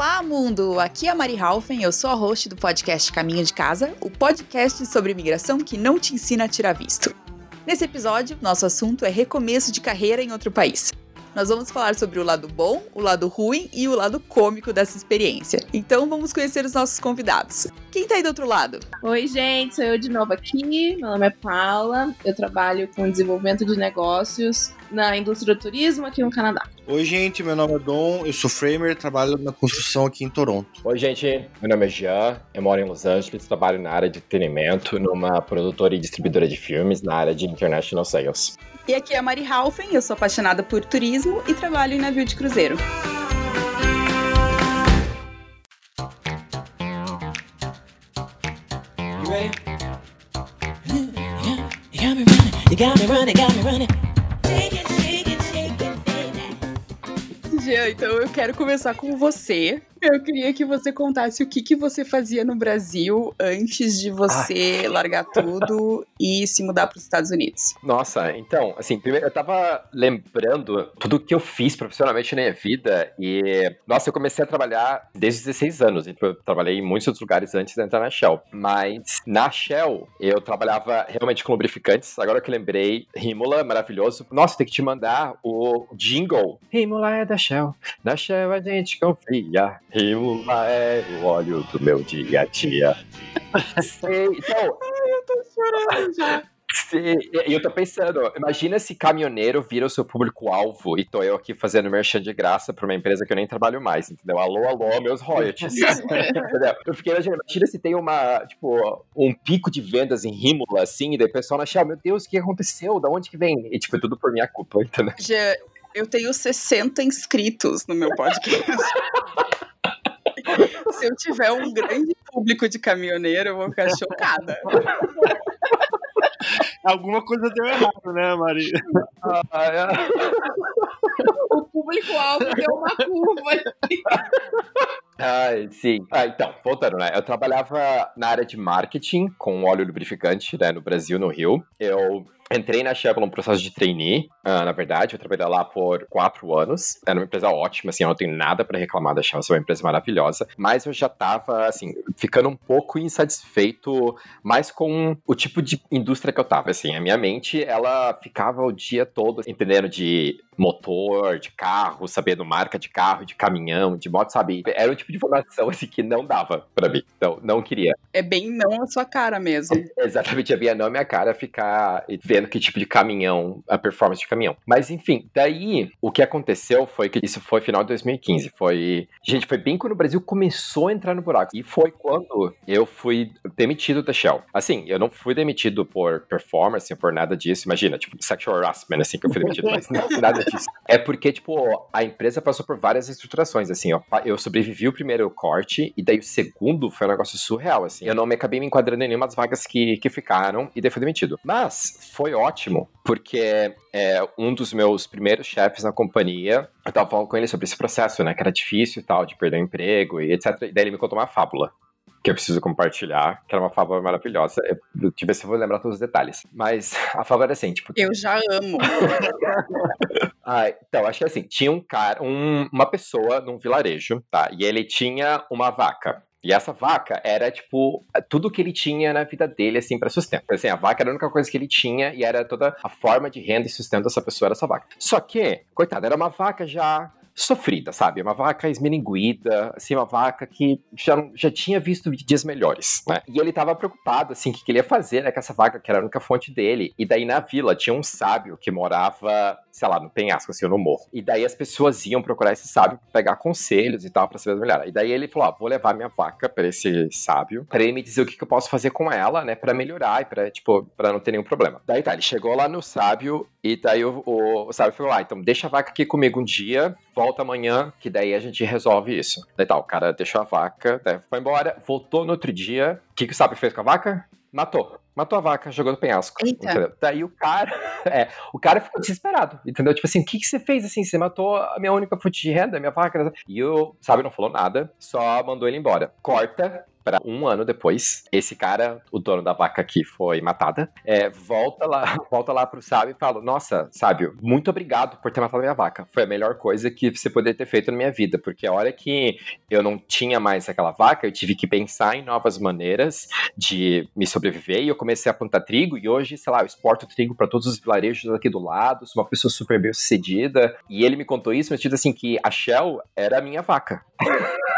Olá, mundo! Aqui é a Mari Halfen, eu sou a host do podcast Caminho de Casa, o podcast sobre imigração que não te ensina a tirar visto. Nesse episódio, nosso assunto é recomeço de carreira em outro país. Nós vamos falar sobre o lado bom, o lado ruim e o lado cômico dessa experiência. Então vamos conhecer os nossos convidados. Quem tá aí do outro lado? Oi, gente, sou eu de novo aqui. Meu nome é Paula. Eu trabalho com desenvolvimento de negócios na indústria do turismo aqui no Canadá. Oi, gente, meu nome é Dom, eu sou framer, trabalho na construção aqui em Toronto. Oi, gente, meu nome é Jean, eu moro em Los Angeles, trabalho na área de entretenimento, numa produtora e distribuidora de filmes, na área de International Sales. E aqui é a Mari Halfen, eu sou apaixonada por turismo e trabalho em navio de cruzeiro. Jean, então eu quero começar com você, eu queria que você contasse o que, que você fazia no Brasil antes de você ah. largar tudo e se mudar para os Estados Unidos. Nossa, então, assim, primeiro eu tava lembrando tudo que eu fiz profissionalmente na minha vida e, nossa, eu comecei a trabalhar desde os 16 anos. Então, eu trabalhei em muitos outros lugares antes de entrar na Shell. Mas na Shell, eu trabalhava realmente com lubrificantes. Agora que lembrei, Rímula, maravilhoso. Nossa, tem que te mandar o jingle. Rímula é da Shell. Da Shell a gente confia. Rímula é o óleo do meu dia a dia. Sei, então. Ai, eu tô chorando já. E eu tô pensando, imagina se caminhoneiro vira o seu público-alvo e tô eu aqui fazendo merchan de graça pra uma empresa que eu nem trabalho mais, entendeu? Alô, alô, meus royalties. entendeu? Eu fiquei imaginando, imagina se tem uma, tipo, um pico de vendas em Rímula, assim, e daí o pessoal Shell, meu Deus, o que aconteceu? Da onde que vem? E, tipo, é tudo por minha culpa, entendeu? Já, eu tenho 60 inscritos no meu podcast. Se eu tiver um grande público de caminhoneiro, eu vou ficar chocada. Alguma coisa deu errado, né, Maria? Ah, é. O público-alvo deu uma curva. Ai, sim. Ah, então, voltando, né? Eu trabalhava na área de marketing com óleo lubrificante, né, no Brasil, no Rio. Eu Entrei na Shell num processo de trainee, uh, na verdade, eu trabalhei lá por quatro anos. Era uma empresa ótima, assim, eu não tenho nada para reclamar da Shell, é uma empresa maravilhosa. Mas eu já tava, assim, ficando um pouco insatisfeito mais com o tipo de indústria que eu tava, assim. A minha mente, ela ficava o dia todo entendendo de motor, de carro, sabendo marca de carro, de caminhão, de moto, sabe? Era um tipo de informação assim que não dava para mim. Então, não queria. É bem não a sua cara mesmo. É, exatamente, é bem não a minha cara ficar vendo que tipo de caminhão, a performance de caminhão. Mas enfim, daí o que aconteceu foi que isso foi final de 2015. Foi. Gente, foi bem quando o Brasil começou a entrar no buraco. E foi quando eu fui demitido da Shell. Assim, eu não fui demitido por performance, por nada disso. Imagina, tipo, sexual harassment, assim, que eu fui demitido, mas não, nada É porque, tipo, a empresa passou por várias estruturações, assim, ó. Eu sobrevivi o primeiro corte, e daí o segundo foi um negócio surreal, assim. Eu não me acabei me enquadrando em nenhuma das vagas que, que ficaram, e daí fui demitido. Mas foi ótimo, porque é, um dos meus primeiros chefes na companhia, eu tava falando com ele sobre esse processo, né, que era difícil e tal, de perder o emprego e etc. E daí ele me contou uma fábula que eu preciso compartilhar, que era uma fábula maravilhosa. Eu, deixa eu ver se eu vou lembrar todos os detalhes. Mas a fábula era assim, tipo. Eu já amo. ah, então, acho que assim, tinha um cara, um, uma pessoa num vilarejo, tá? E ele tinha uma vaca. E essa vaca era, tipo, tudo que ele tinha na vida dele, assim, para sustento. Assim, a vaca era a única coisa que ele tinha e era toda a forma de renda e sustento dessa pessoa era essa vaca. Só que, coitada, era uma vaca já sofrida, sabe? Uma vaca esmeninguida, assim, uma vaca que já, já tinha visto dias melhores, né? E ele tava preocupado, assim, o que, que ele ia fazer, né, com essa vaca, que era a única fonte dele. E daí na vila tinha um sábio que morava, sei lá, no penhasco, assim, no morro. E daí as pessoas iam procurar esse sábio pegar conselhos e tal, pra saber melhor. E daí ele falou, ah, vou levar minha vaca pra esse sábio, pra ele me dizer o que, que eu posso fazer com ela, né, pra melhorar e pra, tipo, pra não ter nenhum problema. Daí tá, ele chegou lá no sábio e daí o, o, o sábio falou, ah, então deixa a vaca aqui comigo um dia, volta amanhã, que daí a gente resolve isso. Daí tá, o cara deixou a vaca, foi embora, voltou no outro dia. O que, que o sábio fez com a vaca? Matou. Matou a vaca, jogou no penhasco. Entendeu? Daí o cara. É, o cara ficou desesperado. Entendeu? Tipo assim, o que, que você fez assim? Você matou a minha única fonte de renda, a minha vaca. E o sábio não falou nada, só mandou ele embora. Corta pra um ano depois, esse cara, o dono da vaca que foi matada, é, volta lá, volta lá pro sábio e fala: Nossa, sábio, muito obrigado por ter matado minha vaca. Foi a melhor coisa que você poderia ter feito na minha vida, porque a hora que eu não tinha mais aquela vaca, eu tive que pensar em novas maneiras de me sobreviver e eu comecei a plantar trigo e hoje, sei lá, eu exporto trigo para todos os vilarejos aqui do lado, sou uma pessoa super bem sucedida. E ele me contou isso, mas tipo assim, que a Shell era a minha vaca.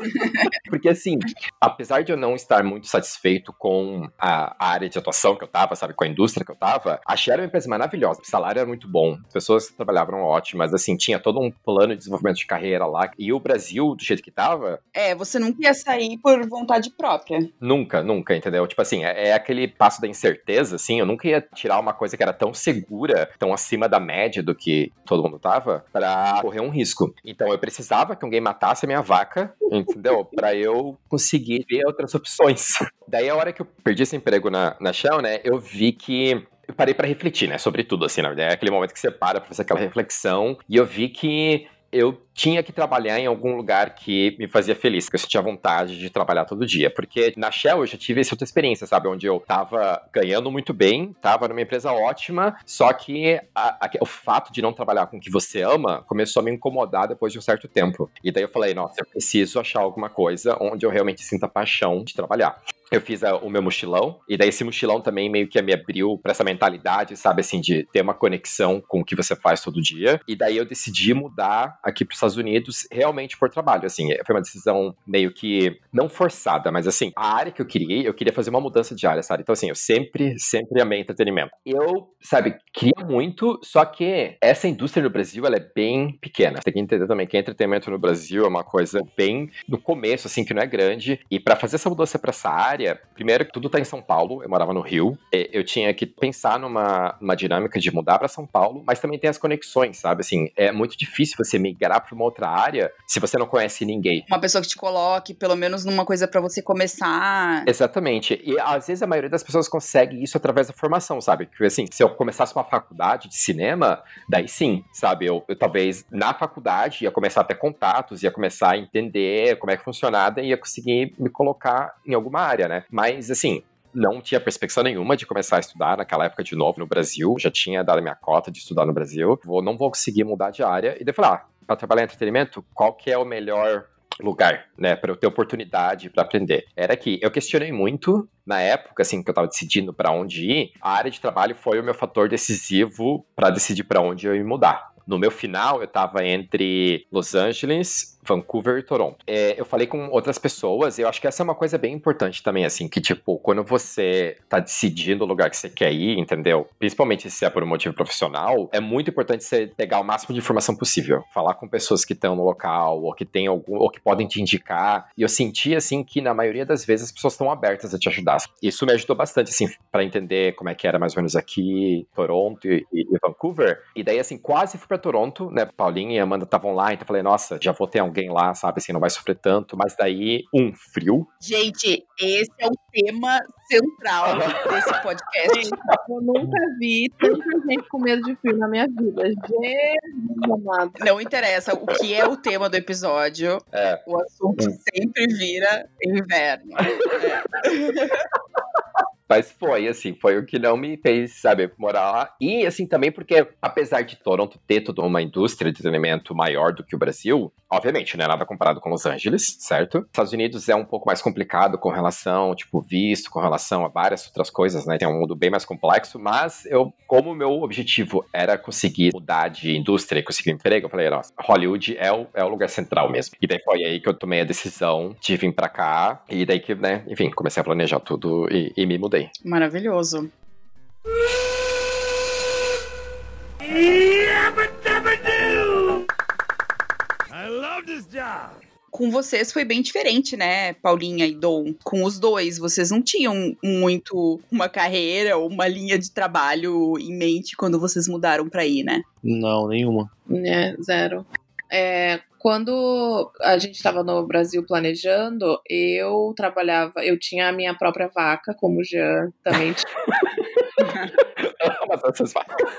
Porque, assim, apesar de eu não estar muito satisfeito com a, área de atuação que eu tava, sabe, com a indústria que eu tava, a era uma empresa maravilhosa. O salário era muito bom, as pessoas que trabalhavam ótimas, assim, tinha todo um plano de desenvolvimento de carreira lá. E o Brasil, do jeito que tava. É, você nunca ia sair por vontade própria. Nunca, nunca, entendeu? Tipo assim, é, é aquele passo da incerteza, assim, eu nunca ia tirar uma coisa que era tão segura, tão acima da média do que todo mundo tava, pra correr um risco. Então eu precisava que alguém matasse a minha vaca, entendeu? Pra eu conseguir ver outras opções. Daí a hora que eu perdi esse emprego na, na Shell, né, eu vi que eu parei para refletir, né, sobre tudo, assim, na verdade, é aquele momento que você para pra fazer aquela reflexão, e eu vi que eu tinha que trabalhar em algum lugar que me fazia feliz, que eu sentia vontade de trabalhar todo dia. Porque na Shell eu já tive essa outra experiência, sabe? Onde eu tava ganhando muito bem, tava numa empresa ótima, só que a, a, o fato de não trabalhar com o que você ama começou a me incomodar depois de um certo tempo. E daí eu falei, nossa, eu preciso achar alguma coisa onde eu realmente sinta paixão de trabalhar eu fiz a, o meu mochilão, e daí esse mochilão também meio que me abriu para essa mentalidade, sabe, assim, de ter uma conexão com o que você faz todo dia. E daí eu decidi mudar aqui para os Estados Unidos realmente por trabalho, assim, foi uma decisão meio que não forçada, mas assim, a área que eu queria, eu queria fazer uma mudança de área, sabe? Então assim, eu sempre, sempre amei entretenimento. Eu, sabe, queria muito, só que essa indústria no Brasil, ela é bem pequena. Você tem que entender também que entretenimento no Brasil é uma coisa bem no começo, assim, que não é grande. E para fazer essa mudança para essa área, primeiro que tudo tá em São Paulo, eu morava no Rio, eu tinha que pensar numa, numa dinâmica de mudar para São Paulo, mas também tem as conexões, sabe? Assim, é muito difícil você migrar para uma outra área se você não conhece ninguém. Uma pessoa que te coloque, pelo menos numa coisa para você começar. Exatamente. E às vezes a maioria das pessoas consegue isso através da formação, sabe? Porque assim, se eu começasse uma faculdade de cinema, daí sim, sabe? Eu, eu talvez na faculdade ia começar a ter contatos, ia começar a entender como é que funcionava e ia conseguir me colocar em alguma área, né? Mas assim, não tinha perspectiva nenhuma de começar a estudar naquela época de novo no Brasil. Já tinha dado minha cota de estudar no Brasil. Vou, não vou conseguir mudar de área. E daí falei, ah, para trabalhar em entretenimento, qual que é o melhor lugar, né, para eu ter oportunidade para aprender. Era que eu questionei muito na época, assim, que eu tava decidindo para onde ir. A área de trabalho foi o meu fator decisivo para decidir para onde eu ia mudar. No meu final, eu tava entre Los Angeles, Vancouver e Toronto. É, eu falei com outras pessoas e eu acho que essa é uma coisa bem importante também, assim, que, tipo, quando você tá decidindo o lugar que você quer ir, entendeu? Principalmente se é por um motivo profissional, é muito importante você pegar o máximo de informação possível. Falar com pessoas que estão no local, ou que tem algum, ou que podem te indicar. E eu senti, assim, que na maioria das vezes as pessoas estão abertas a te ajudar. Isso me ajudou bastante, assim, para entender como é que era mais ou menos aqui, Toronto e, e, e Vancouver. E daí, assim, quase fui para Toronto, né? Paulinha e Amanda estavam lá, então eu falei, nossa, já vou ter alguém lá, sabe? Assim, não vai sofrer tanto. Mas daí, um frio. Gente, esse é o tema central desse podcast. eu nunca vi tanta gente com medo de frio na minha vida. Jesus amado. Não interessa o que é o tema do episódio, é. o assunto hum. sempre vira inverno. É. Mas foi, assim, foi o que não me fez, sabe, morar lá. E, assim, também porque, apesar de Toronto ter toda uma indústria de treinamento maior do que o Brasil, obviamente, não é nada comparado com Los Angeles, certo? Estados Unidos é um pouco mais complicado com relação, tipo, visto, com relação a várias outras coisas, né? Tem um mundo bem mais complexo, mas eu, como o meu objetivo era conseguir mudar de indústria e conseguir emprego, eu falei, nossa, Hollywood é o, é o lugar central mesmo. E daí foi aí que eu tomei a decisão de vir pra cá, e daí que, né, enfim, comecei a planejar tudo e, e me mudei. Maravilhoso. Com vocês foi bem diferente, né, Paulinha e Dom? Com os dois, vocês não tinham muito uma carreira ou uma linha de trabalho em mente quando vocês mudaram para ir, né? Não, nenhuma. É, zero. É, quando a gente estava no Brasil planejando, eu trabalhava, eu tinha a minha própria vaca, como o Jean também tinha. Mas as nossas vacas.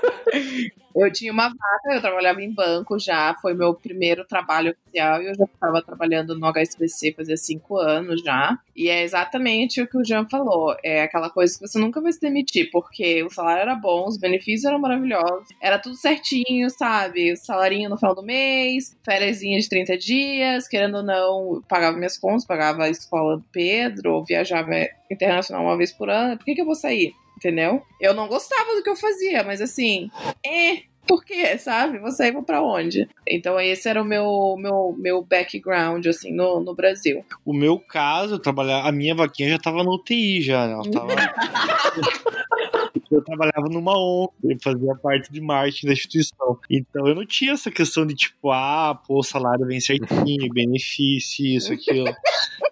Eu tinha uma vaca, eu trabalhava em banco já, foi meu primeiro trabalho oficial e eu já estava trabalhando no HSBC fazia cinco anos já. E é exatamente o que o Jean falou: é aquela coisa que você nunca vai se demitir, porque o salário era bom, os benefícios eram maravilhosos, era tudo certinho, sabe? Salarinho no final do mês, férias de 30 dias, querendo ou não, pagava minhas contas, pagava a escola do Pedro, viajava internacional uma vez por ano. Por que, que eu vou sair? Entendeu? Eu não gostava do que eu fazia, mas assim, é. Por quê, sabe? Você ia pra onde? Então esse era o meu, meu, meu background, assim, no, no Brasil. O meu caso, trabalhar, a minha vaquinha já tava no UTI já, ela tava... eu trabalhava numa ONG, eu fazia parte de marketing da instituição. Então eu não tinha essa questão de tipo, ah, pô, o salário vem certinho, benefício, isso, aquilo.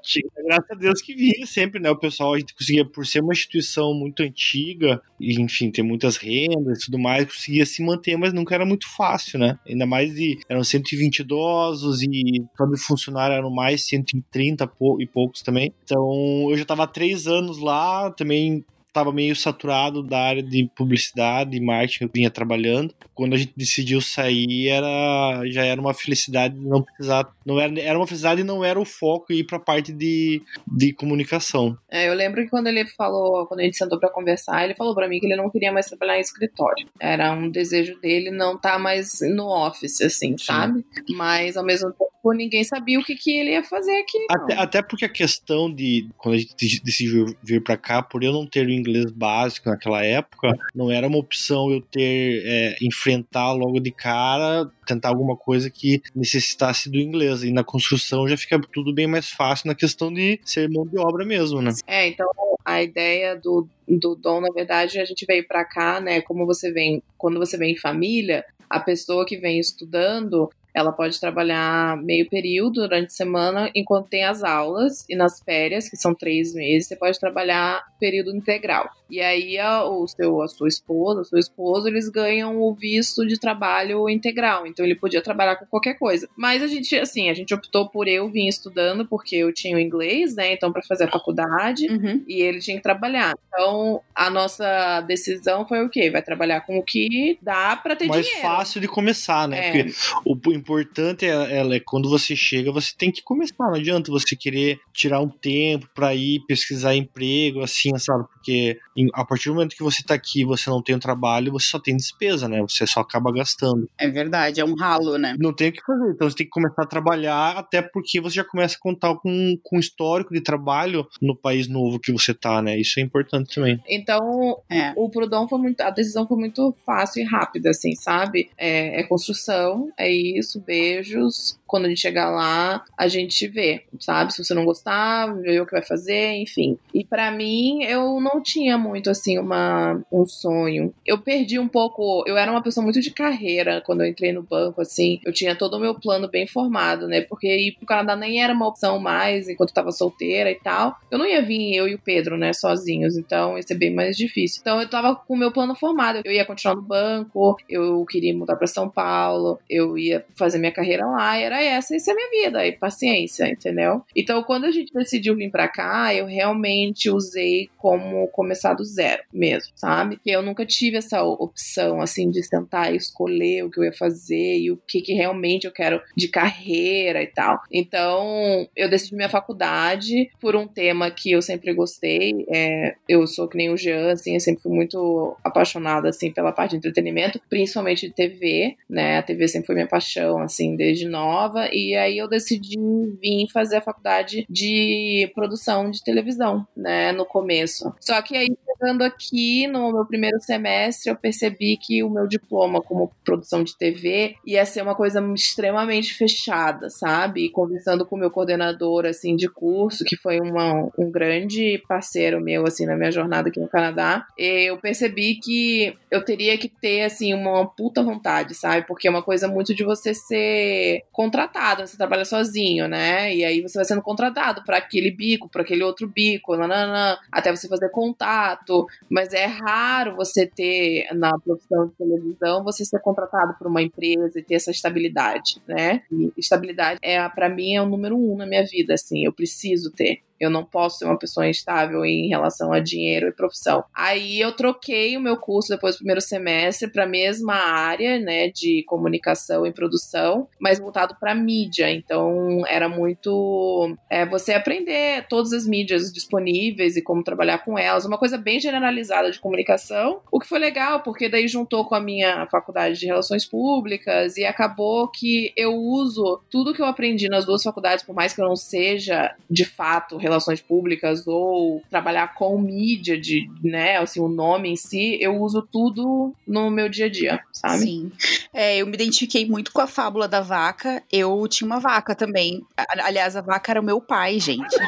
tinha, graças a Deus que vinha sempre, né? O pessoal, a gente conseguia, por ser uma instituição muito antiga, e enfim, ter muitas rendas e tudo mais, conseguia se manter, mas nunca era muito fácil, né? Ainda mais de. Eram 120 idosos e cada funcionário eram mais 130 e poucos também. Então eu já estava há três anos lá, também estava meio saturado da área de publicidade e marketing que eu vinha trabalhando. Quando a gente decidiu sair, era já era uma felicidade não precisar, não era, era uma felicidade e não era o foco ir para a parte de, de comunicação. É, eu lembro que quando ele falou, quando a gente sentou para conversar, ele falou para mim que ele não queria mais trabalhar em escritório. Era um desejo dele não estar tá mais no office assim, Sim. sabe? Mas ao mesmo tempo ninguém sabia o que, que ele ia fazer aqui. Até, até, porque a questão de quando a gente decidiu vir para cá, por eu não ter o inglês básico naquela época, não era uma opção eu ter é, enfrentar logo de cara, tentar alguma coisa que necessitasse do inglês. E na construção já fica tudo bem mais fácil na questão de ser mão de obra mesmo, né? É, então a ideia do, do Dom, na verdade, a gente veio para cá, né? Como você vem, quando você vem em família, a pessoa que vem estudando, ela pode trabalhar meio período durante a semana enquanto tem as aulas, e nas férias, que são três meses, você pode trabalhar período integral. E aí a, o seu, a sua esposa, o seu esposo, eles ganham o visto de trabalho integral. Então ele podia trabalhar com qualquer coisa. Mas a gente, assim, a gente optou por eu vir estudando porque eu tinha o inglês, né? Então para fazer a faculdade uhum. e ele tinha que trabalhar. Então a nossa decisão foi o quê? Vai trabalhar com o que dá para ter Mais dinheiro. Mais fácil de começar, né? É. Porque o importante é, ela é quando você chega, você tem que começar. Não adianta você querer tirar um tempo para ir pesquisar emprego, assim, sabe? Porque a partir do momento que você tá aqui você não tem um trabalho, você só tem despesa, né? Você só acaba gastando. É verdade, é um ralo, né? Não tem o que fazer. Então você tem que começar a trabalhar, até porque você já começa a contar com, com histórico de trabalho no país novo que você tá, né? Isso é importante também. Então, é. o Prudon foi muito. A decisão foi muito fácil e rápida, assim, sabe? É, é construção, é isso, beijos. Quando a gente chegar lá, a gente vê, sabe? Se você não gostar, vê o que vai fazer, enfim. E para mim, eu não tinha muito assim uma, um sonho. Eu perdi um pouco. Eu era uma pessoa muito de carreira quando eu entrei no banco, assim. Eu tinha todo o meu plano bem formado, né? Porque ir pro Canadá nem era uma opção mais enquanto eu tava solteira e tal. Eu não ia vir eu e o Pedro, né, sozinhos. Então ia ser bem mais difícil. Então eu tava com o meu plano formado. Eu ia continuar no banco, eu queria mudar para São Paulo, eu ia fazer minha carreira lá. Era essa, essa é minha vida. E paciência, entendeu? Então quando a gente decidiu vir para cá, eu realmente usei como começar do zero mesmo, sabe? Que eu nunca tive essa opção, assim, de sentar e escolher o que eu ia fazer e o que, que realmente eu quero de carreira e tal. Então, eu decidi minha faculdade por um tema que eu sempre gostei. É, eu sou que nem o Jean, assim, eu sempre fui muito apaixonada, assim, pela parte de entretenimento, principalmente de TV, né? A TV sempre foi minha paixão, assim, desde nova. E aí eu decidi vir fazer a faculdade de produção de televisão, né? No começo. Só que aí chegando aqui no meu primeiro semestre, eu percebi que o meu diploma como produção de TV ia ser uma coisa extremamente fechada, sabe? E conversando com o meu coordenador, assim, de curso, que foi uma, um grande parceiro meu, assim, na minha jornada aqui no Canadá, eu percebi que eu teria que ter, assim, uma puta vontade, sabe? Porque é uma coisa muito de você ser contratado, você trabalha sozinho, né? E aí você vai sendo contratado para aquele bico, para aquele outro bico, nananã, até você fazer contato mas é raro você ter na produção de televisão você ser contratado por uma empresa e ter essa estabilidade, né? E estabilidade é para mim é o número um na minha vida, assim, eu preciso ter Eu não posso ser uma pessoa instável em relação a dinheiro e profissão. Aí eu troquei o meu curso depois do primeiro semestre para a mesma área, né, de comunicação e produção, mas voltado para mídia. Então era muito é, você aprender todas as mídias disponíveis e como trabalhar com elas, uma coisa bem generalizada de comunicação, o que foi legal porque daí juntou com a minha faculdade de relações públicas e acabou que eu uso tudo que eu aprendi nas duas faculdades, por mais que eu não seja de fato relações públicas ou trabalhar com mídia de, né, assim, o nome em si, eu uso tudo no meu dia a dia, sabe? Sim. É, eu me identifiquei muito com a fábula da vaca. Eu tinha uma vaca também. Aliás, a vaca era o meu pai, gente.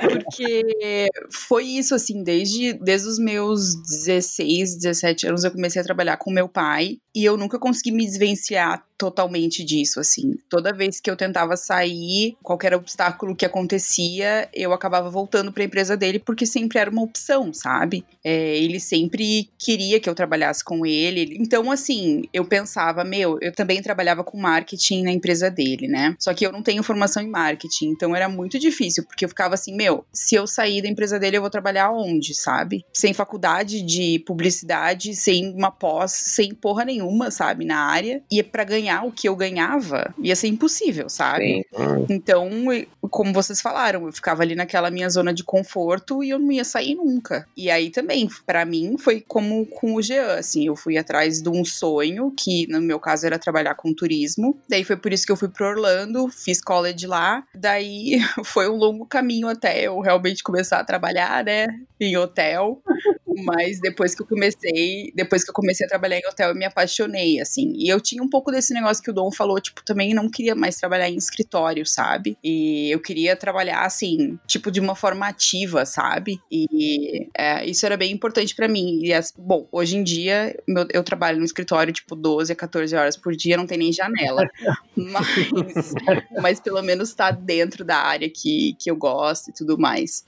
Porque foi isso, assim, desde, desde os meus 16, 17 anos eu comecei a trabalhar com meu pai e eu nunca consegui me desvencilhar totalmente disso, assim. Toda vez que eu tentava sair, qualquer obstáculo que acontecia, eu acabava voltando para a empresa dele porque sempre era uma opção, sabe? É, ele sempre queria que eu trabalhasse com ele. Então, assim, eu pensava, meu, eu também trabalhava com marketing na empresa dele, né? Só que eu não tenho formação em marketing, então era muito difícil, porque eu ficava assim, meu, se eu sair da empresa dele, eu vou trabalhar onde, sabe? Sem faculdade de publicidade, sem uma pós, sem porra nenhuma, sabe, na área. E para ganhar o que eu ganhava, ia ser impossível, sabe? Sim. Então, como vocês falaram, eu ficava ali naquela minha zona de conforto e eu não ia sair nunca. E aí também, para mim, foi como com o Jean, assim, eu fui atrás de um sonho, que no meu caso era trabalhar com turismo. Daí foi por isso que eu fui pro Orlando, fiz college lá. Daí foi um longo caminho até eu realmente começar a trabalhar, né, em hotel. Mas depois que eu comecei, depois que eu comecei a trabalhar em hotel, eu me apaixonei, assim. E eu tinha um pouco desse negócio que o Dom falou, tipo, também não queria mais trabalhar em escritório, sabe? E eu queria trabalhar, assim, tipo, de uma forma ativa, sabe? E é, isso era bem importante para mim. E, bom, hoje em dia, meu, eu trabalho no escritório, tipo, 12 a 14 horas por dia, não tem nem janela. mas, mas pelo menos tá dentro da área que, que eu gosto e tudo mais.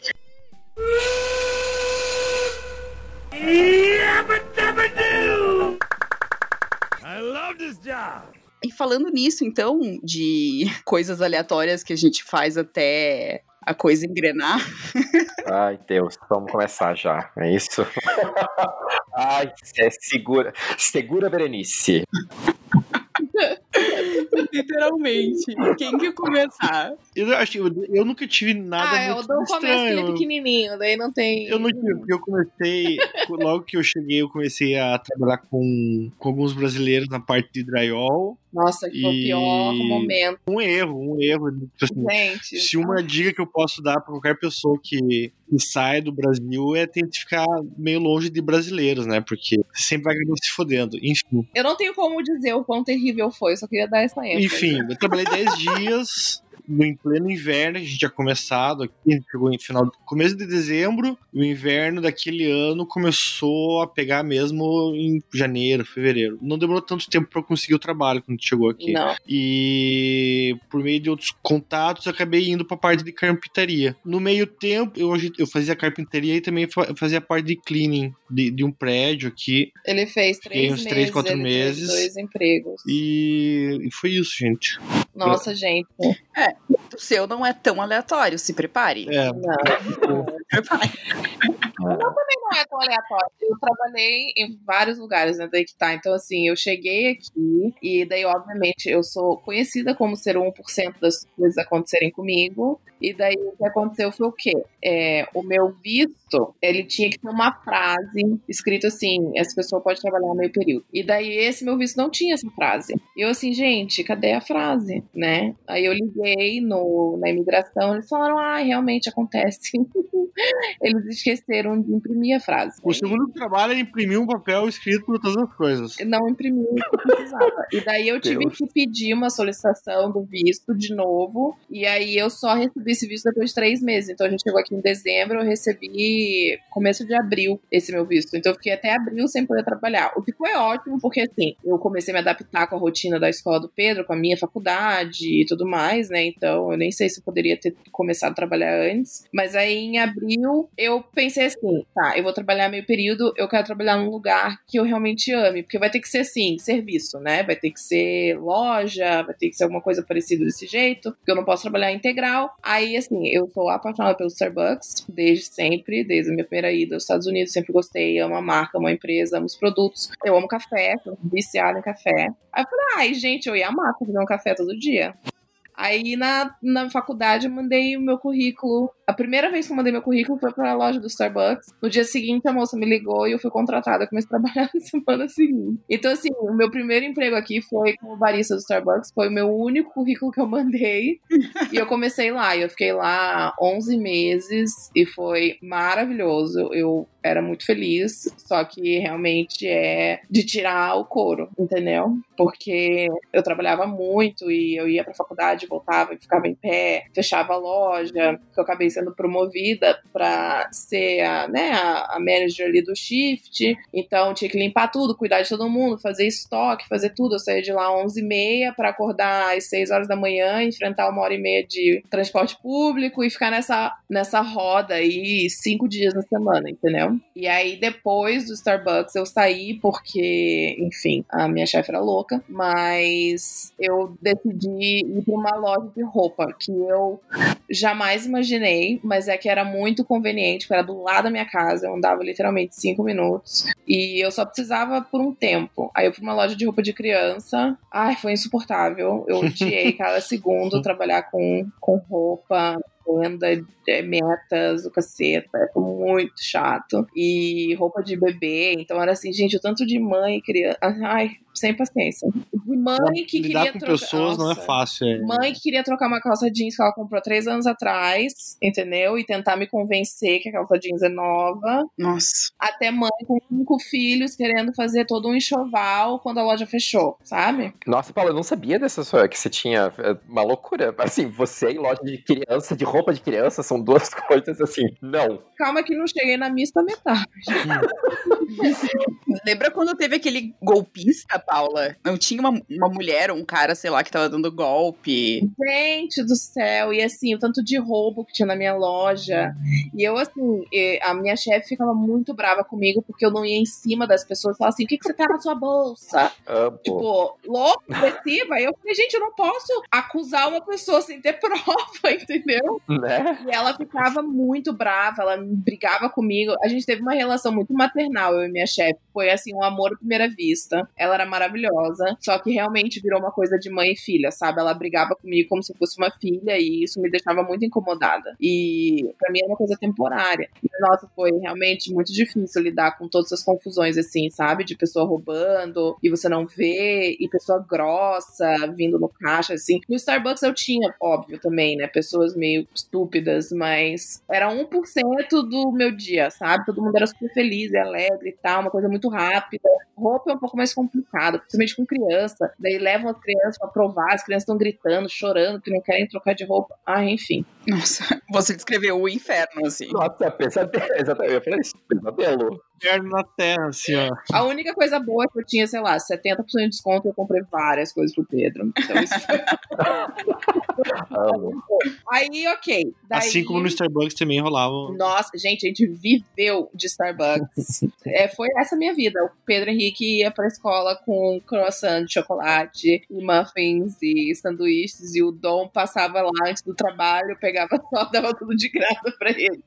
I love this job. E falando nisso, então, de coisas aleatórias que a gente faz até a coisa engrenar. Ai, Deus, vamos começar já, é isso? Ai, é segura, segura Berenice. Literalmente. Quem que começar? Eu acho eu, eu nunca tive nada ah, muito estranho. Ah, eu começo aquele pequenininho, daí não tem... Eu não tive, eu comecei, logo que eu cheguei, eu comecei a trabalhar com, com alguns brasileiros na parte de drywall. Nossa, que foi o pior momento. Um erro, um erro. Tipo assim, Gente, se uma dica que eu posso dar para qualquer pessoa que, que sai do Brasil é tentar ficar meio longe de brasileiros, né? Porque sempre vai acabar se fodendo. Enfim. Eu não tenho como dizer o quão terrível foi, só queria dar essa ênfase. Enfim, eu trabalhei 10 dias no em pleno inverno, a gente tinha começado aqui, chegou em final, começo de dezembro, e o inverno daquele ano começou a pegar mesmo em janeiro, fevereiro. Não demorou tanto tempo para conseguir o trabalho quando chegou aqui. Não. E por meio de outros contatos, eu acabei indo para a parte de carpintaria. No meio tempo, eu, eu fazia carpintaria e também fazia parte de cleaning de, de um prédio aqui. Ele fez três uns meses. três, quatro meses. dois empregos. E, e foi isso, gente. Nossa, gente. É, o seu não é tão aleatório, se prepare. É. Não. prepare. O meu também não é tão aleatório. Eu trabalhei em vários lugares, né? Daí que tá. Então, assim, eu cheguei aqui e daí, obviamente, eu sou conhecida como ser 1% das coisas acontecerem comigo. E daí o que aconteceu foi o quê? É, o meu visto, ele tinha que ter uma frase escrito assim: essa pessoa pode trabalhar meio período. E daí esse meu visto não tinha essa frase. E eu assim, gente, cadê a frase? Né? Aí eu liguei no, na imigração, eles falaram: ah, realmente acontece. eles esqueceram de imprimir a frase. O segundo trabalho é imprimir um papel escrito por todas as coisas. Não imprimi o que precisava. E daí eu tive Deus. que pedir uma solicitação do visto de novo. E aí eu só recebi esse visto depois de três meses. Então a gente chegou aqui em dezembro, eu recebi começo de abril esse meu visto. Então eu fiquei até abril sem poder trabalhar. O que foi ótimo, porque assim, eu comecei a me adaptar com a rotina da escola do Pedro, com a minha faculdade e tudo mais, né? Então eu nem sei se eu poderia ter começado a trabalhar antes. Mas aí em abril eu pensei assim, tá, eu vou trabalhar meio período, eu quero trabalhar num lugar que eu realmente ame, porque vai ter que ser assim, serviço, né? Vai ter que ser loja, vai ter que ser alguma coisa parecida desse jeito, porque eu não posso trabalhar integral. Aí, assim, eu sou apaixonada pelo Starbucks desde sempre, desde a minha primeira ida aos Estados Unidos, sempre gostei, amo a marca, amo a empresa, amo os produtos. Eu amo café, sou viciada em café. Aí eu falei, ai, gente, eu ia amar fazer um café todo dia. Aí na, na faculdade eu mandei o meu currículo. A primeira vez que eu mandei meu currículo foi para a loja do Starbucks. No dia seguinte a moça me ligou e eu fui contratada, comecei a trabalhar na semana seguinte. Então assim, o meu primeiro emprego aqui foi como barista do Starbucks, foi o meu único currículo que eu mandei. e eu comecei lá, e eu fiquei lá 11 meses e foi maravilhoso. Eu era muito feliz, só que realmente é de tirar o couro, entendeu? Porque eu trabalhava muito e eu ia pra faculdade, voltava e ficava em pé, fechava a loja, que eu acabei sendo promovida para ser a, né, a, a manager ali do shift, então tinha que limpar tudo, cuidar de todo mundo, fazer estoque, fazer tudo. Eu saía de lá às 11h30 para acordar às 6 horas da manhã, enfrentar uma hora e meia de transporte público e ficar nessa, nessa roda aí cinco dias na semana, entendeu? E aí, depois do Starbucks, eu saí porque, enfim, a minha chefe era louca, mas eu decidi ir para uma loja de roupa que eu jamais imaginei, mas é que era muito conveniente, porque era do lado da minha casa, eu andava literalmente cinco minutos e eu só precisava por um tempo. Aí eu fui uma loja de roupa de criança, ai, foi insuportável, eu odiei cada segundo trabalhar com, com roupa agenda, é, metas, o caceta, foi muito chato. E roupa de bebê, então era assim, gente, o tanto de mãe, criança. Ai, sem paciência. De mãe que Lidar queria com trocar. pessoas não é Nossa. fácil. É. Mãe que queria trocar uma calça jeans que ela comprou três anos atrás, entendeu? E tentar me convencer que a calça jeans é nova. Nossa. Até mãe com cinco filhos querendo fazer todo um enxoval quando a loja fechou, sabe? Nossa, Paulo, eu não sabia dessa sua, que você tinha é, uma loucura. Assim, você e loja de criança, de roupa de criança, são duas coisas assim. Não. Calma que não cheguei na mista metade. Lembra quando teve aquele golpista, Paula? Não tinha uma, uma mulher ou um cara, sei lá, que tava dando golpe. Gente do céu, e assim, o tanto de roubo que tinha na minha loja. E eu, assim, e a minha chefe ficava muito brava comigo porque eu não ia em cima das pessoas e falava assim: o que, que você tá na sua bolsa? Amo. Tipo, louco, agressiva. E eu falei, gente, eu não posso acusar uma pessoa sem ter prova, entendeu? Né? E ela ficava muito brava, ela brigava comigo. A gente teve uma relação muito maternal, eu e minha chefe. Foi assim, um amor à primeira vista. Ela era maravilhosa, só que realmente virou uma coisa de mãe e filha, sabe? Ela brigava comigo como se fosse uma filha e isso me deixava muito incomodada. E pra mim era uma coisa temporária. Nossa, foi realmente muito difícil lidar com todas essas confusões, assim, sabe? De pessoa roubando e você não vê, e pessoa grossa vindo no caixa, assim. No Starbucks eu tinha, óbvio, também, né? Pessoas meio estúpidas, mas era 1% do meu dia, sabe? Todo mundo era super feliz e alegre e tal, uma coisa muito rápida. Roupa é um pouco mais complicado, principalmente com criança. Daí levam as crianças pra provar, as crianças estão gritando, chorando, que não querem trocar de roupa. Ah, enfim. Nossa, você descreveu o inferno, assim. Nossa, pesadelo. Exatamente, eu falei isso, pesadelo. Inferno na terra, assim, ó. A única coisa boa é que eu tinha, sei lá, 70% de desconto e eu comprei várias coisas pro Pedro. Então isso foi... Aí, ok. Daí... Assim como no Starbucks também rolava. Nossa, gente, a gente viveu de Starbucks. é, foi essa a minha vida. O Pedro Henrique ia pra escola com croissant de chocolate, e muffins e sanduíches, e o Dom passava lá antes do trabalho, pegava só, dava tudo de graça pra ele.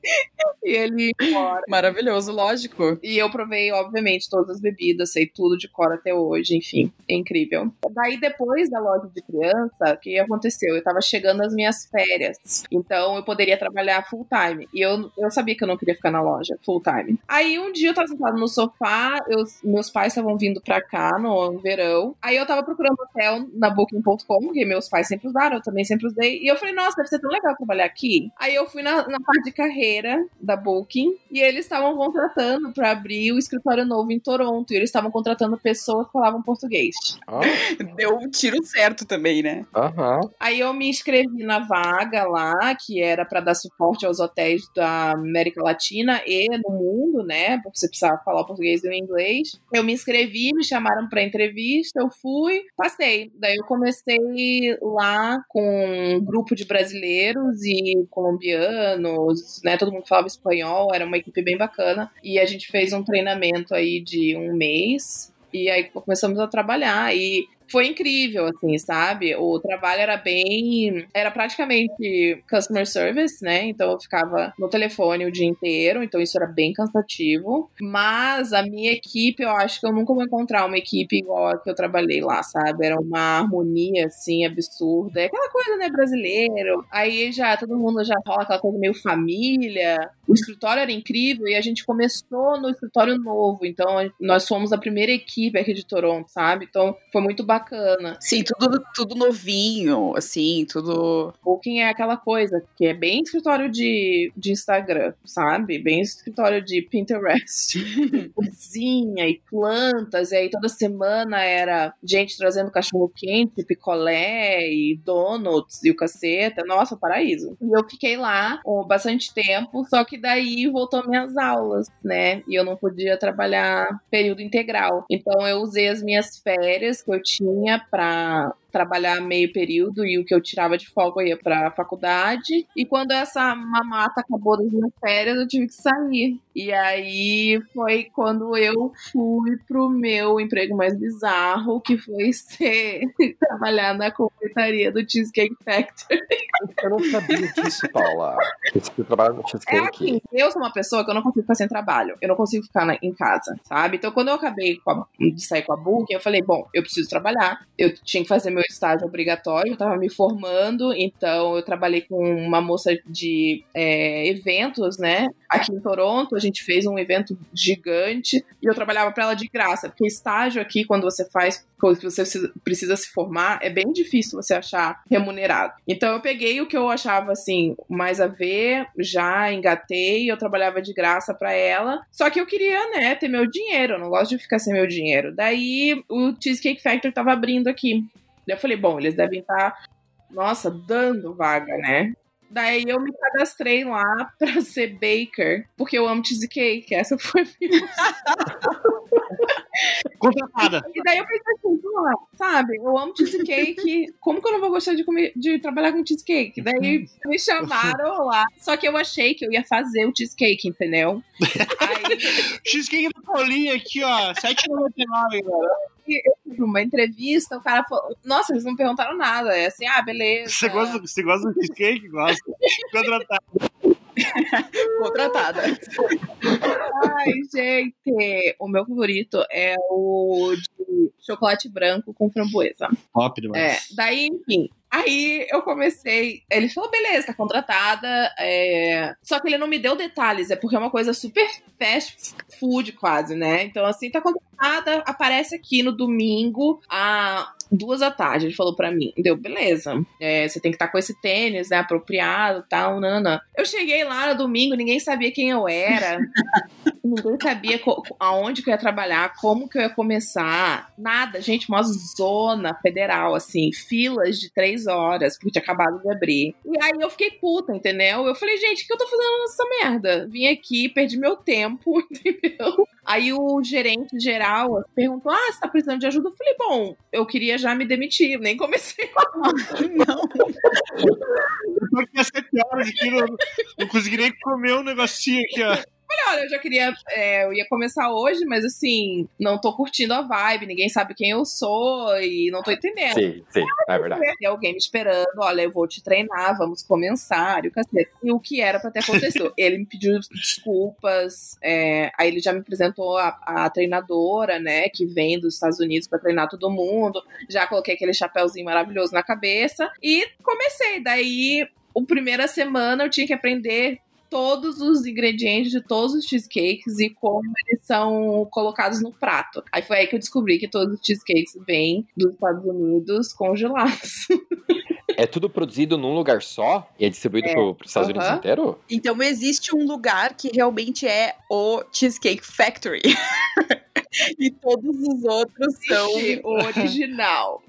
e ele ia embora. Maravilhoso, lógico. E eu provei, obviamente, todas as bebidas, sei tudo de cor até hoje, enfim, é incrível. Daí, depois da loja de criança, o que aconteceu? Eu tava chegando às minhas férias, então eu poderia trabalhar full time. E eu, eu sabia que eu não queria ficar na loja full time. Aí, um dia eu tava sentado no sofá, eu, meus pais estavam vindo pra cá no verão. Aí eu tava procurando hotel na Booking.com, que meus pais sempre usaram, eu também sempre usei. E eu falei, nossa, deve ser tão legal trabalhar aqui. Aí eu fui na, na parte de carreira da Booking e eles estavam contratando pra abrir o escritório novo em Toronto. E eles estavam contratando pessoas que falavam português. Ah, Deu um tiro certo também, né? Aham. Aí eu me inscrevi na vaga lá, que era pra dar suporte aos hotéis da América Latina e no mundo, né? Porque você precisava falar o português e o inglês. Eu me inscrevi, me chamaram para entrevista, eu fui, passei. Daí eu comecei lá com um grupo de brasileiros e colombianos, né? Todo mundo falava espanhol, era uma equipe bem bacana. E a gente fez um treinamento aí de um mês. E aí começamos a trabalhar. E foi incrível, assim, sabe? O trabalho era bem. Era praticamente customer service, né? Então eu ficava no telefone o dia inteiro, então isso era bem cansativo. Mas a minha equipe, eu acho que eu nunca vou encontrar uma equipe igual a que eu trabalhei lá, sabe? Era uma harmonia, assim, absurda. É aquela coisa, né, brasileiro. Aí já todo mundo já fala aquela coisa meio família. O escritório era incrível e a gente começou no escritório novo, então nós fomos a primeira equipe aqui de Toronto, sabe? Então foi muito bacana bacana. Sim, tudo, tudo novinho, assim, tudo. Booking é aquela coisa que é bem escritório de, de Instagram, sabe? Bem escritório de Pinterest. Cozinha e plantas, e aí toda semana era gente trazendo cachorro quente, picolé e donuts e o caceta. Nossa, paraíso. E eu fiquei lá com bastante tempo, só que daí voltou minhas aulas, né? E eu não podia trabalhar período integral. Então eu usei as minhas férias que eu tinha tinha para trabalhar meio período e o que eu tirava de folga ia para a faculdade. E quando essa mamata acabou das minhas férias, eu tive que sair. E aí foi quando eu fui pro meu emprego mais bizarro, que foi ser trabalhar na confeitaria do Cheesecake Factory. Eu não sabia disso, Paula. Eu trabalho no Cheesecake. É assim, eu sou uma pessoa que eu não consigo ficar sem trabalho. Eu não consigo ficar na, em casa, sabe? Então quando eu acabei a, de sair com a Booking, eu falei, bom, eu preciso trabalhar. Eu tinha que fazer meu estágio obrigatório, eu tava me formando, então eu trabalhei com uma moça de é, eventos, né? Aqui em Toronto, a gente fez um evento gigante e eu trabalhava para ela de graça, porque estágio aqui, quando você faz, quando você precisa se formar, é bem difícil você achar remunerado. Então eu peguei o que eu achava assim mais a ver, já engatei, eu trabalhava de graça para ela. Só que eu queria, né, ter meu dinheiro, eu não gosto de ficar sem meu dinheiro. Daí o Cheesecake Factory tava abrindo aqui. Eu falei, bom, eles devem estar, tá, nossa, dando vaga, né? Daí eu me cadastrei lá pra ser baker, porque eu amo cheesecake. Essa foi a minha. Contratada. E daí eu pensei assim, sabe, eu amo cheesecake, como que eu não vou gostar de, comer, de trabalhar com cheesecake? Daí me chamaram lá, só que eu achei que eu ia fazer o cheesecake, entendeu? Aí... cheesecake da Paulinha aqui, ó, 7,99, galera eu pra uma entrevista, o cara falou, nossa, eles não perguntaram nada. É assim, ah, beleza. Você gosta, você gosta do cheesecake? Gosta. Contratado. Contratada. Ai, gente. O meu favorito é o de chocolate branco com framboesa. Top demais. É, daí, enfim. Aí eu comecei. Ele falou: beleza, tá contratada. É... Só que ele não me deu detalhes, é porque é uma coisa super fast food, quase, né? Então, assim, tá contratada, aparece aqui no domingo a duas da tarde. Ele falou para mim: deu, beleza. É, você tem que estar tá com esse tênis, né? Apropriado tal, nananã. Eu cheguei lá no domingo, ninguém sabia quem eu era. ninguém sabia aonde que eu ia trabalhar, como que eu ia começar. Nada, gente, uma zona federal, assim, filas de três horas, porque tinha acabado de abrir. E aí eu fiquei puta, entendeu? Eu falei, gente, o que eu tô fazendo nessa merda? Vim aqui, perdi meu tempo, entendeu? Aí o gerente geral perguntou: Ah, você tá precisando de ajuda? Eu falei, bom, eu queria já me demitir, nem comecei. não. Eu tô aqui às sete horas aqui, não, não consegui nem comer um negocinho aqui, ó. Falei, olha, eu já queria. É, eu ia começar hoje, mas assim, não tô curtindo a vibe, ninguém sabe quem eu sou e não tô entendendo. Sim, sim, é verdade. Tem alguém me esperando, olha, eu vou te treinar, vamos começar, e o cacete. E o que era pra ter acontecido? ele me pediu desculpas, é, aí ele já me apresentou a, a, treinadora, né, que vem dos Estados Unidos pra treinar todo mundo. Já coloquei aquele chapéuzinho maravilhoso na cabeça e comecei. Daí, a primeira semana eu tinha que aprender todos os ingredientes de todos os cheesecakes e como eles são colocados no prato. Aí foi aí que eu descobri que todos os cheesecakes vêm dos Estados Unidos congelados. É tudo produzido num lugar só e é distribuído é. para os Estados Unidos inteiro? Então existe um lugar que realmente é o Cheesecake Factory. e todos os outros são. O original.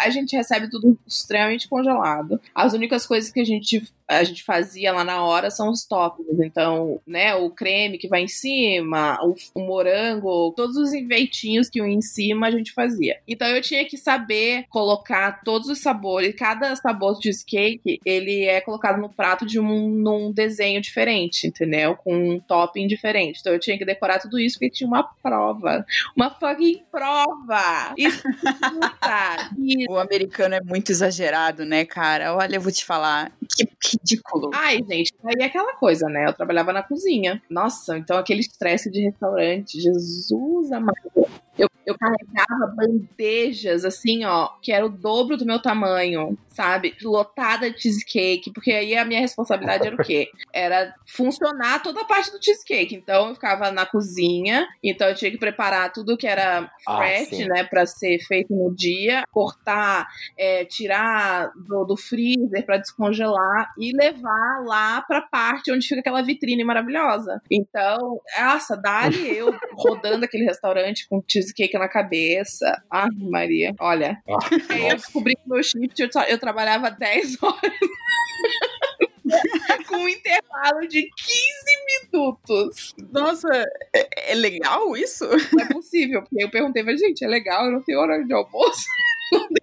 A gente recebe tudo extremamente congelado. As únicas coisas que a gente, a gente fazia lá na hora são os toppings. Então, né, o creme que vai em cima, o, o morango, todos os enfeitinhos que iam em cima a gente fazia. Então eu tinha que saber colocar todos os sabores. Cada sabor de cheesecake, ele é colocado no prato de um num desenho diferente, entendeu? Com um topping diferente. Então eu tinha que decorar tudo isso porque tinha uma prova. Uma fucking prova! Escuta! o americano é muito exagerado, né, cara? Olha, eu vou te falar. Que ridículo. Ai, gente, aí é aquela coisa, né? Eu trabalhava na cozinha. Nossa, então aquele estresse de restaurante. Jesus amado. Eu, eu carregava bandejas, assim, ó, que era o dobro do meu tamanho, sabe? Lotada de cheesecake, porque aí a minha responsabilidade era o quê? Era funcionar toda a parte do cheesecake. Então eu ficava na cozinha, então eu tinha que preparar tudo que era Ah, fresh, sim. né, pra ser feito no dia, cortar, é, tirar do, do freezer pra descongelar e levar lá pra parte onde fica aquela vitrine maravilhosa. Então, nossa, dali eu rodando aquele restaurante com cheesecake na cabeça. Ai, Maria, olha. Ah, Aí eu descobri que meu shift eu, tra- eu trabalhava 10 horas. com um intervalo de 15 minutos. Nossa, é, é legal isso? Não é possível, porque eu perguntei, mas gente, é legal, eu não tenho horário de almoço.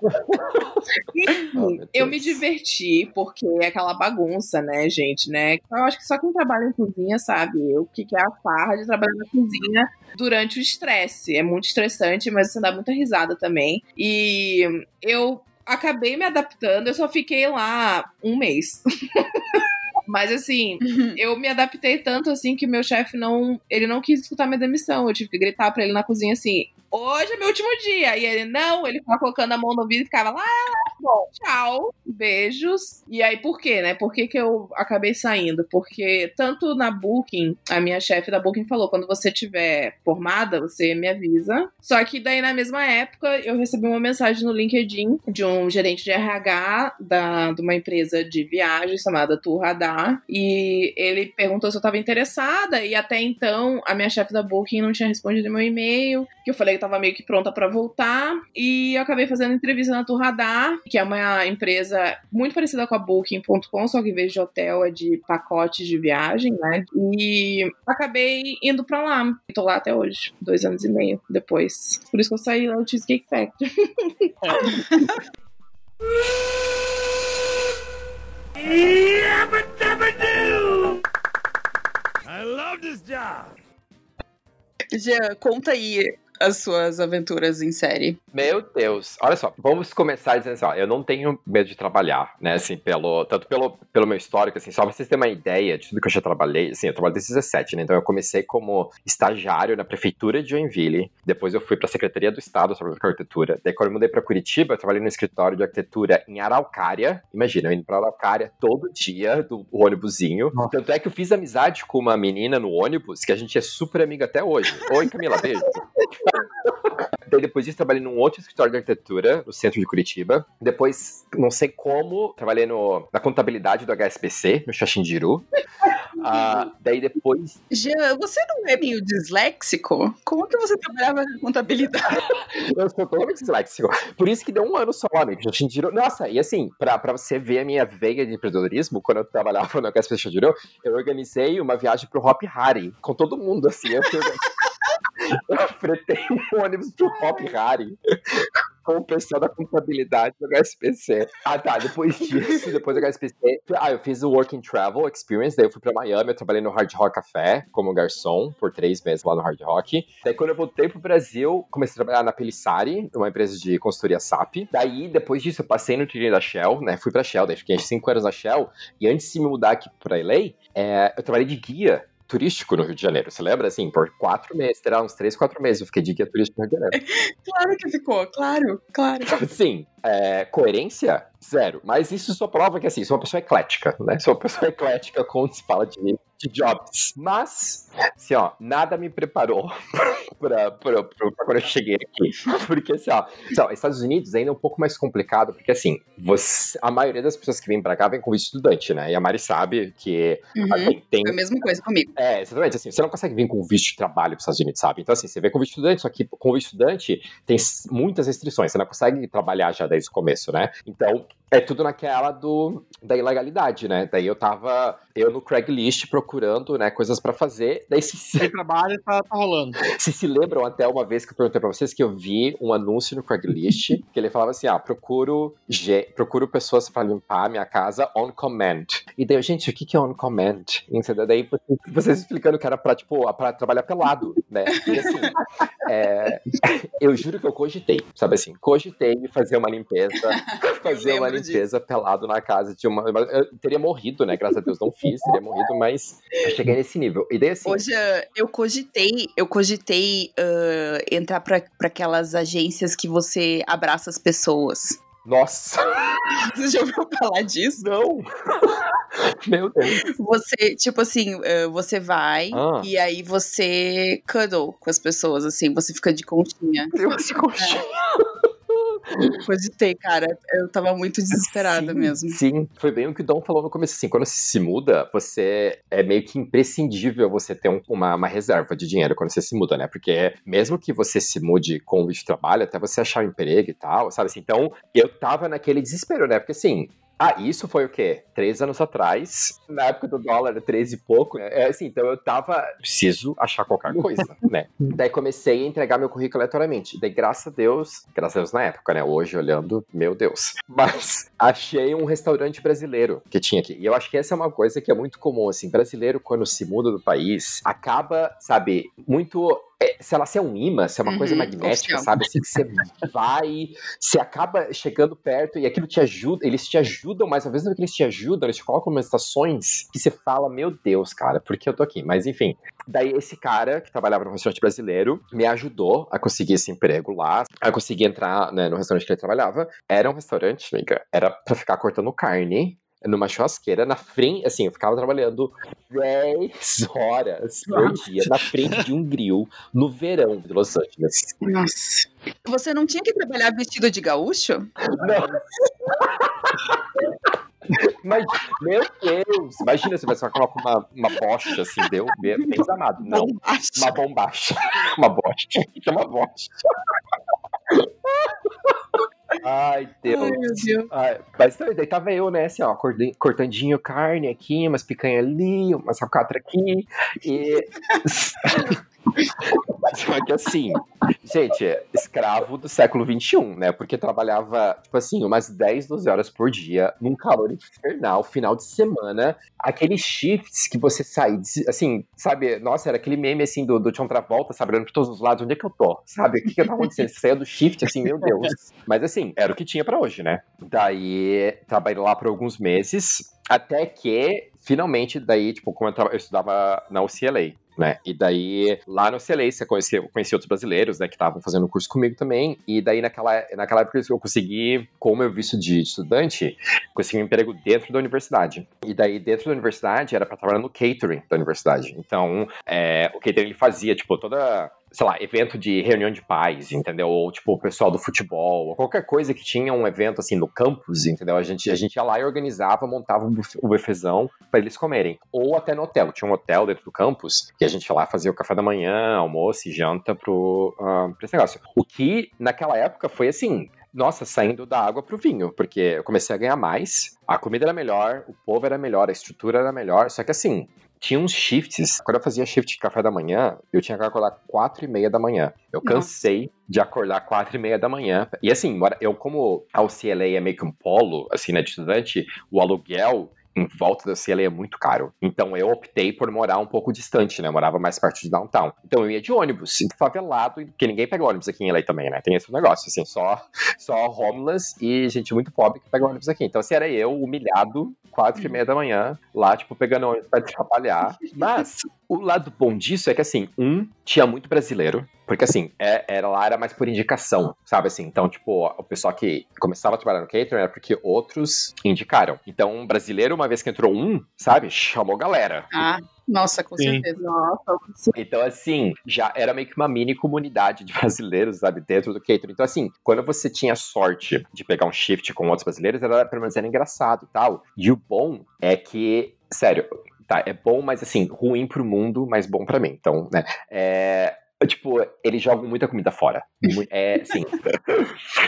Enfim, meu eu me diverti, porque é aquela bagunça, né, gente, né? Eu acho que só quem trabalha em cozinha sabe o que é a farra de trabalhar na cozinha durante o estresse. É muito estressante, mas você dá muita risada também. E eu acabei me adaptando, eu só fiquei lá um mês. Mas assim, eu me adaptei tanto assim que meu chefe não. Ele não quis escutar minha demissão. Eu tive que gritar pra ele na cozinha assim: hoje é meu último dia. E ele, não, ele ficava colocando a mão no vidro e ficava lá, bom, tchau, beijos. E aí, por quê, né? Por que, que eu acabei saindo? Porque tanto na Booking, a minha chefe da Booking falou: quando você tiver formada, você me avisa. Só que daí, na mesma época, eu recebi uma mensagem no LinkedIn de um gerente de RH da, de uma empresa de viagem chamada Tour Radar. E ele perguntou se eu estava interessada. E até então, a minha chefe da Booking não tinha respondido meu e-mail. Que eu falei que estava meio que pronta para voltar. E eu acabei fazendo entrevista na Tour Radar, que é uma empresa muito parecida com a Booking.com, só que em vez de hotel é de pacotes de viagem, né? E acabei indo pra lá. Tô lá até hoje, dois anos e meio depois. Por isso que eu saí lá do Cheesecake Factory. I love this job. Jean, conta aí as suas aventuras em série. Meu Deus, olha só, vamos começar dizendo assim, ó, eu não tenho medo de trabalhar, né, assim, pelo, tanto pelo, pelo meu histórico, assim, só pra vocês terem uma ideia de tudo que eu já trabalhei, assim, eu trabalhei desde 17, né, então eu comecei como estagiário na prefeitura de Joinville, depois eu fui pra Secretaria do Estado, com arquitetura, daí quando eu mudei pra Curitiba, eu trabalhei no escritório de arquitetura em Araucária, imagina, eu indo pra Araucária todo dia, do ônibusinho, tanto é que eu fiz amizade com uma menina no ônibus, que a gente é super amiga até hoje. Oi, Camila, beijo. Daí depois disso trabalhei num outro escritório de arquitetura, no centro de Curitiba. Depois, não sei como, trabalhei no, na contabilidade do HSBC, no Xaxindiru. Ah, daí depois, Jean, você não é meio disléxico? Como que você trabalhava com contabilidade? eu sou totalmente disléxico. Por isso que deu um ano só, amigo. Xaxindiru. Nossa, e assim, pra, pra você ver a minha veia de empreendedorismo, quando eu trabalhava no HSBC Xaxindiru, eu organizei uma viagem pro Hop Hari, com todo mundo, assim. Eu, fui- eu fretei um ônibus pro Hop Hari. Com o pessoal da contabilidade do HSBC. Ah, tá. Depois disso, depois do HSBC. Ah, eu fiz o Work Travel Experience. Daí eu fui pra Miami. Eu trabalhei no Hard Rock Café como garçom por três meses lá no Hard Rock. Daí, quando eu voltei pro Brasil, comecei a trabalhar na Pelissari, uma empresa de consultoria SAP. Daí, depois disso, eu passei no trilho da Shell, né? Fui pra Shell. Daí, fiquei cinco anos na Shell. E antes de me mudar aqui pra LA, é, eu trabalhei de guia turístico no Rio de Janeiro. Você lembra? Assim, por quatro meses, terá uns três, quatro meses eu fiquei de guia turístico no Rio de Janeiro. Claro que ficou, claro, claro. Sim, é, coerência, zero. Mas isso só prova que, assim, sou uma pessoa eclética, né? Sou uma pessoa eclética quando se fala de Steve Jobs. Mas, assim, ó, nada me preparou pra, pra, pra, pra quando eu cheguei aqui. Porque, assim, ó, então, Estados Unidos ainda é um pouco mais complicado, porque, assim, você, a maioria das pessoas que vêm pra cá vem com visto estudante, né? E a Mari sabe que Uhum. assim, tem, Foi a mesma coisa comigo. é, exatamente, assim, você não consegue vir com visto de trabalho para os Estados Unidos, sabe? Então, assim, você vem com visto de estudante, só que com visto de estudante tem muitas restrições, você não consegue trabalhar já desde o começo, né? Então, é tudo naquela do, da ilegalidade, né? Daí eu tava, eu no Craigslist procurando, né, coisas para fazer, daí se, Sem trabalho, tá, tá rolando. se se lembram até uma vez que eu perguntei pra vocês que eu vi um anúncio no Craigslist que ele falava assim: ah, procuro, ge- procuro pessoas pra limpar a minha casa on command. E daí, gente, o que que é on command? Entendeu? Daí vocês- explicando que era pra, tipo, pra trabalhar pelado, né? E assim, é, eu juro que eu cogitei, sabe assim, cogitei de fazer uma limpeza, fazer uma lembro limpeza pelado na casa de uma. Eu teria morrido, né? Graças a Deus não fiz, teria morrido, mas eu cheguei nesse nível. E daí assim. Hoje eu cogitei, eu cogitei ah, entrar pra, pra aquelas agências que você abraça as pessoas. Nossa! Você já ouviu falar disso? Não! Meu Deus. Você, tipo assim, você vai Ah. e aí você cuddle com as pessoas, assim, você fica de conchinha. Deus, coxinha. Cogitei, cara. Eu tava muito desesperada Sim, mesmo. Sim, foi bem o que o Dom falou no começo. Assim, quando você se muda, você é meio que imprescindível você ter um- uma, uma reserva de dinheiro quando você se muda, né? Porque mesmo que você se mude com o de trabalho, até você achar um emprego e tal, sabe assim? Então, eu tava naquele desespero, né? Porque assim. Ah, isso foi o quê? Três anos atrás, na época do dólar, 13 e pouco. né? É assim, então eu tava. Preciso achar qualquer coisa, né? Daí comecei a entregar meu currículo aleatoriamente. Daí, graças a Deus, graças a Deus na época, né? Hoje, olhando, meu Deus. Mas achei um restaurante brasileiro que tinha aqui. E eu acho que essa é uma coisa que é muito comum, assim. Brasileiro, quando se muda do país, acaba, sabe, muito. É, sei lá, se é um imã, se é uma coisa Uhum, magnética, oficial. sabe? Assim, que você vai, você acaba chegando perto e aquilo te ajuda, eles te ajudam, mas ao mesmo tempo que eles te ajudam, eles te colocam em estações que você fala, meu Deus, cara, por que eu tô aqui? Mas enfim, Daí esse cara que trabalhava no restaurante brasileiro me ajudou a conseguir esse emprego lá, a conseguir entrar né, no restaurante que ele trabalhava. Era um restaurante, amiga, era pra ficar cortando carne numa churrasqueira na frente, assim, eu ficava trabalhando 10 horas por dia na frente de um grill no verão de Los Angeles. Nossa. Você não tinha que trabalhar vestido de gaúcho? Não. Mas, meu Deus, imagina se você coloca uma, uma bocha assim, deu bem amado. Não, Bombacha. uma bombacha. Uma bocha. Chama bocha. Ai, Deus. Ai, meu Deus. Ai, mas então, daí tava eu, né, assim, ó, cortandinho carne aqui, umas picanha ali, umas alcatra aqui, e... Só que assim, gente, escravo do século XXI, né, porque trabalhava, tipo assim, umas 10, 12 horas por dia, num calor infernal, final de semana, aqueles shifts que você sai, assim, sabe, nossa, era aquele meme, assim, do, do John Travolta, sabe, olhando pra todos os lados, onde é que eu tô, sabe, o que que tá acontecendo? Você saiu do shift, assim, meu Deus. Mas assim, era o que tinha pra hoje, né? Daí, trabalhei lá por alguns meses, até que, finalmente, daí, tipo, como eu, eu estudava na UCLA, né? E daí, lá no conhecia, eu conheci outros brasileiros, né, que estavam fazendo curso comigo também, e daí, naquela, naquela época, eu consegui, com meu visto de estudante, consegui um emprego dentro da universidade. E daí, dentro da universidade, era pra trabalhar no catering da universidade. Então, é, o catering ele fazia, tipo, toda sei lá, evento de reunião de pais, entendeu? Ou, tipo, o pessoal do futebol, ou qualquer coisa que tinha um evento, assim, no campus, entendeu? A gente, a gente ia lá e organizava, montava um buffetzão pra eles comerem. Ou até no hotel. Tinha um hotel dentro do campus, que a gente ia lá fazia o café da manhã, almoço e janta pro, ah, pra esse negócio. O que, naquela época, foi assim... Nossa, saindo da água pro vinho, porque eu comecei a ganhar mais, a comida era melhor, o povo era melhor, a estrutura era melhor, só que assim, tinha uns shifts. Quando eu fazia shift de café da manhã, eu tinha que acordar quatro e meia da manhã. Eu Nossa. cansei de acordar quatro e meia da manhã. E assim, eu como a UCLA é meio que um polo, assim, né, de estudante, o aluguel em volta da UCLA é muito caro. Então eu optei por morar um pouco distante, né? Morava mais perto de downtown. Então eu ia de ônibus, favelado, porque ninguém pega ônibus aqui em LA também, né? Tem esse negócio, assim, só, só homeless e gente muito pobre que pega ônibus aqui. Então assim, era eu, humilhado, quatro e meia da manhã, lá, tipo, pegando ônibus pra trabalhar. Mas o lado bom disso é que, assim, um, tinha muito brasileiro, porque, assim, é- era lá era mais por indicação, sabe, assim, então, tipo, o pessoal que começava a trabalhar no catering era porque outros indicaram. Então, um brasileiro, uma vez que entrou um, sabe, chamou galera. Ah, Nossa, com Sim. certeza. Nossa, Então, assim, já era meio que uma mini comunidade de brasileiros, sabe, dentro do catering. Então, assim, quando você tinha sorte de pegar um shift com outros brasileiros, era, pelo menos era engraçado e tal. E o bom é que, sério, tá, é bom, mas assim, ruim pro mundo, mas bom pra mim. Então, né, é. Tipo, eles jogam muita comida fora. É, assim.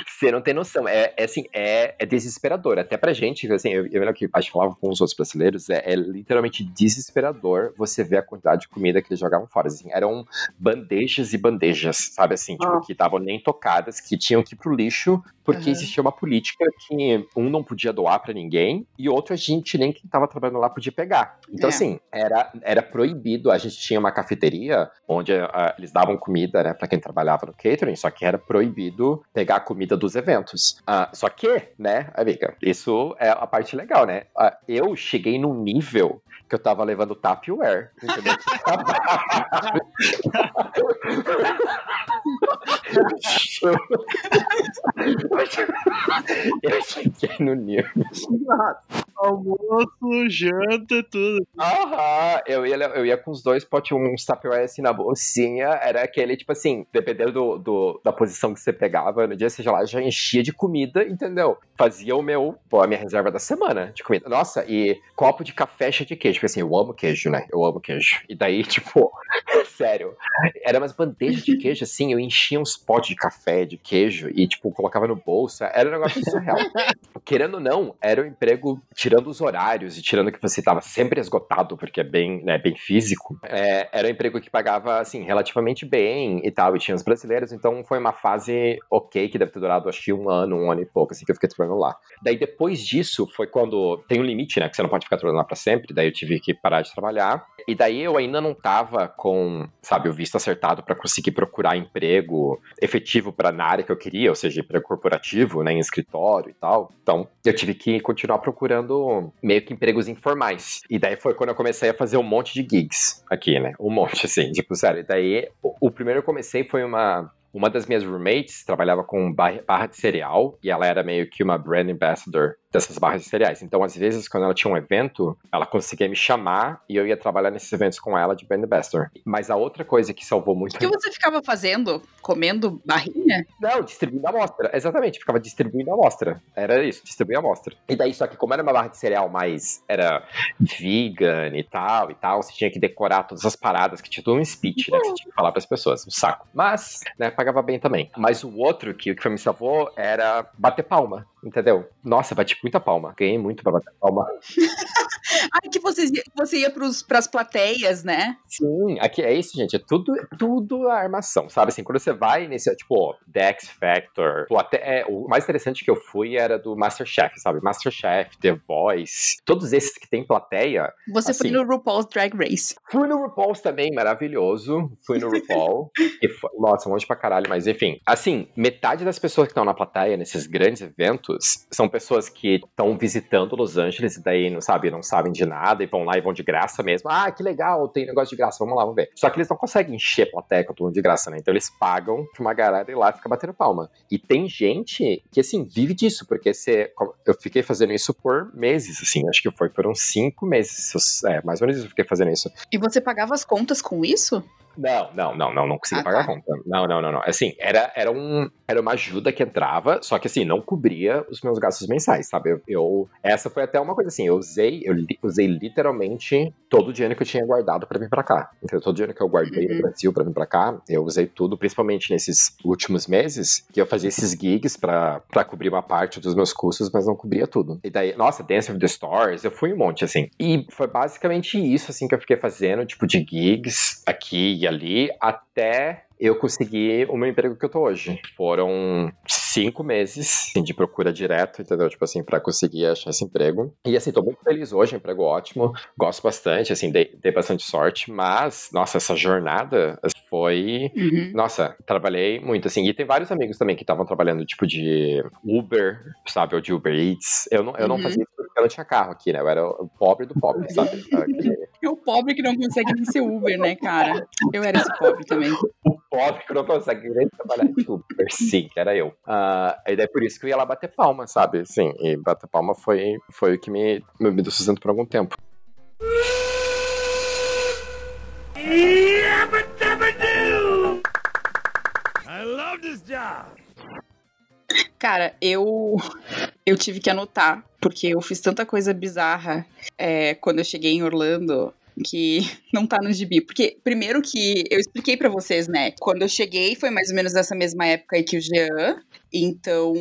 Você não tem noção. É, é assim, é, é desesperador. Até pra gente, assim, eu, eu lembro que a gente falava com os outros brasileiros, é, é literalmente desesperador você ver a quantidade de comida que eles jogavam fora. Assim, eram bandejas e bandejas, sabe assim, tipo, Ah. que estavam nem tocadas, que tinham que ir pro lixo, porque Aham. existia uma política que um não podia doar pra ninguém, e outro a gente nem quem tava trabalhando lá podia pegar. Então, É. assim, era, era proibido. A gente tinha uma cafeteria onde ah, eles davam comida, né, pra quem trabalhava no catering, só que era proibido pegar a comida dos eventos. Ah, só que, né, amiga, isso é a parte legal, né? Ah, eu cheguei num nível que eu tava levando Tupperware, entendeu? eu cheguei no nível. Almoço, janta, tudo. Aham, eu ia, eu ia com os dois potes, uns Tupperware assim na bolsinha. Era aquele, tipo assim, dependendo do, do- da posição que você pegava, no dia seja lá, já enchia de comida, entendeu? Fazia o meu, pô, a minha reserva da semana de comida. Nossa, e copo de café cheio de queijo. Porque assim, eu amo queijo, né? Eu amo queijo. E daí, tipo, sério, era umas bandejas de queijo, assim, eu enchia uns potes de café, de queijo, e, tipo, colocava no bolso. Era um negócio surreal. Querendo ou não, era um emprego, tirando os horários e tirando que você estava sempre esgotado, porque é bem, né, bem físico, é, era um emprego que pagava, assim, relativamente bem e tal, e tinha os brasileiros, então foi uma fase ok, que deve ter durado, acho que um ano, um ano e pouco, assim, que eu fiquei trabalhando lá. Daí, depois disso, foi quando tem um limite, né, que você não pode ficar trabalhando lá pra sempre, daí eu tive que parar de trabalhar, e daí eu ainda não tava com, sabe, o visto acertado para conseguir procurar emprego efetivo para na área que eu queria, ou seja, emprego corporativo, né, em escritório e tal. Então, eu tive que continuar procurando meio que empregos informais. E daí foi quando eu comecei a fazer um monte de gigs aqui, né? Um monte, assim, tipo, sério. E daí, o, o primeiro que eu comecei foi uma. Uma das minhas roommates trabalhava com barra, de cereal e ela era meio que uma brand ambassador dessas barras de cereais. Então, às vezes, quando ela tinha um evento, ela conseguia me chamar e eu ia trabalhar nesses eventos com ela de brand ambassador. Mas a outra coisa que salvou muito O que você ficava fazendo? Comendo barrinha? não, distribuindo amostra. Exatamente, ficava distribuindo amostra. Era isso, distribuir a amostra. E daí, só que como era uma barra de cereal mais. Era vegan e tal e tal, você tinha que decorar todas as paradas, que tinha todo um speech, né? Que você tinha que falar pras pessoas. Um saco. Mas, né, pagava bem também. Mas o outro que, que me salvou era bater palma. Entendeu? Nossa, bati muita palma. Ganhei muito pra bater palma. Ah, que você, ia- você ia pros, pras plateias, né? Sim, aqui é isso, gente. É tudo, tudo a armação, sabe? Assim, quando você vai nesse, tipo, Dex Factor, até, é, o mais interessante que eu fui era do Masterchef, sabe? Masterchef, The Voice, todos esses que tem plateia. Você foi Assim. no RuPaul's Drag Race. Fui no RuPaul's também, maravilhoso. Fui no RuPaul. e foi, nossa, longe pra caralho, mas enfim. Assim, metade das pessoas que estão na plateia nesses grandes eventos são pessoas que estão visitando Los Angeles e daí, não sabe, não sabem de nada e vão lá e vão de graça mesmo. Ah, que legal, tem negócio de graça, vamos lá, vamos ver. Só que eles não conseguem encher a plateia com tudo de graça, né? Então eles pagam pra uma galera ir lá e ficar batendo palma. E tem gente que, assim, vive disso, porque você, eu fiquei fazendo isso por meses, assim, acho que foi por uns cinco meses. É, mais ou menos isso eu fiquei fazendo isso. E você pagava as contas com isso? Não, não, não, não, não consegui Ah, pagar tá. a conta. Não, não, não, não. Assim, era, era, um, era uma ajuda que entrava, só que assim, não cobria os meus gastos mensais, sabe? Eu, eu- essa foi até uma coisa assim, eu usei, eu li- usei literalmente todo o dinheiro que eu tinha guardado pra vir pra cá. Entendeu? Todo o dinheiro que eu guardei Uhum. no Brasil pra vir pra cá, eu usei tudo, principalmente nesses últimos meses, que eu fazia esses gigs pra, pra cobrir uma parte dos meus custos, mas não cobria tudo. E daí, nossa, Dance of the Stars, eu fui um monte, assim. E foi basicamente isso, assim, que eu fiquei fazendo, tipo, de gigs aqui e ali, até eu consegui o meu emprego que eu tô hoje. Foram cinco meses assim, de procura direto, entendeu? Tipo assim, pra conseguir achar esse emprego. E assim, tô muito feliz hoje, emprego ótimo. Gosto bastante, assim, dei, dei bastante sorte, mas, nossa, essa jornada foi Uhum. nossa, trabalhei muito, assim. E tem vários amigos também que estavam trabalhando, tipo, de Uber, sabe? Ou de Uber Eats. Eu não, eu não Uhum. fazia isso eu não tinha carro aqui, né? Eu era o pobre do pobre, sabe? É o pobre que não consegue nem ser Uber, né, cara? Eu era esse pobre também. o pobre que não consegue nem trabalhar de Uber. Sim, que era eu. Ah, e daí por isso que eu ia lá bater palma, sabe? Sim, e bater palma foi, foi o que me, me deu sustento por algum tempo. I love this job! Cara, eu eu tive que anotar, porque eu fiz tanta coisa bizarra é, quando eu cheguei em Orlando que não tá no gibi. Porque, primeiro que eu expliquei pra vocês, né? Quando eu cheguei, foi mais ou menos nessa mesma época aí que o Jean. Então,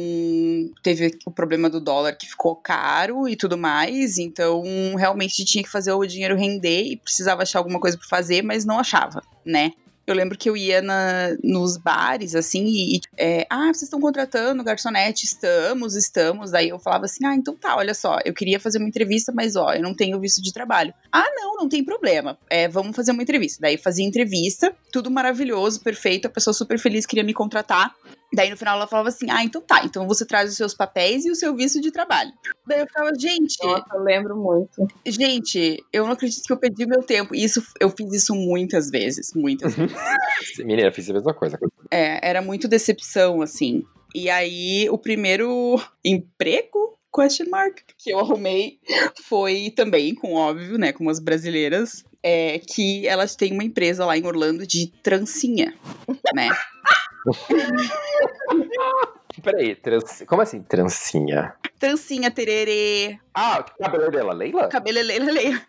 teve o problema do dólar que ficou caro e tudo mais. Então, realmente tinha que fazer o dinheiro render e precisava achar alguma coisa pra fazer, mas não achava, né? Eu lembro que eu ia na, nos bares, assim, e, é, ah, vocês estão contratando garçonete? Estamos, estamos. Aí eu falava assim, ah, então tá, olha só, eu queria fazer uma entrevista, mas ó, eu não tenho visto de trabalho. Ah, não, não tem problema, é, vamos fazer uma entrevista. Daí fazia entrevista, tudo maravilhoso, perfeito, a pessoa super feliz queria me contratar. Daí no final ela falava assim: Ah, então tá, então você traz os seus papéis e o seu visto de trabalho. Daí eu ficava, gente. Nossa, eu lembro muito. Gente, eu não acredito que eu perdi meu tempo. Isso, eu fiz isso muitas vezes, muitas vezes. Menina, fiz a mesma coisa. É, era muito decepção, assim. E aí, o primeiro emprego, question mark, que eu arrumei foi também, com óbvio, né, com as brasileiras, é, que elas têm uma empresa lá em Orlando de trancinha, né? Peraí, trans... como assim, trancinha? Trancinha, tererê. Ah, o cabelo dela, Leila? Cabelo é Leila, Leila.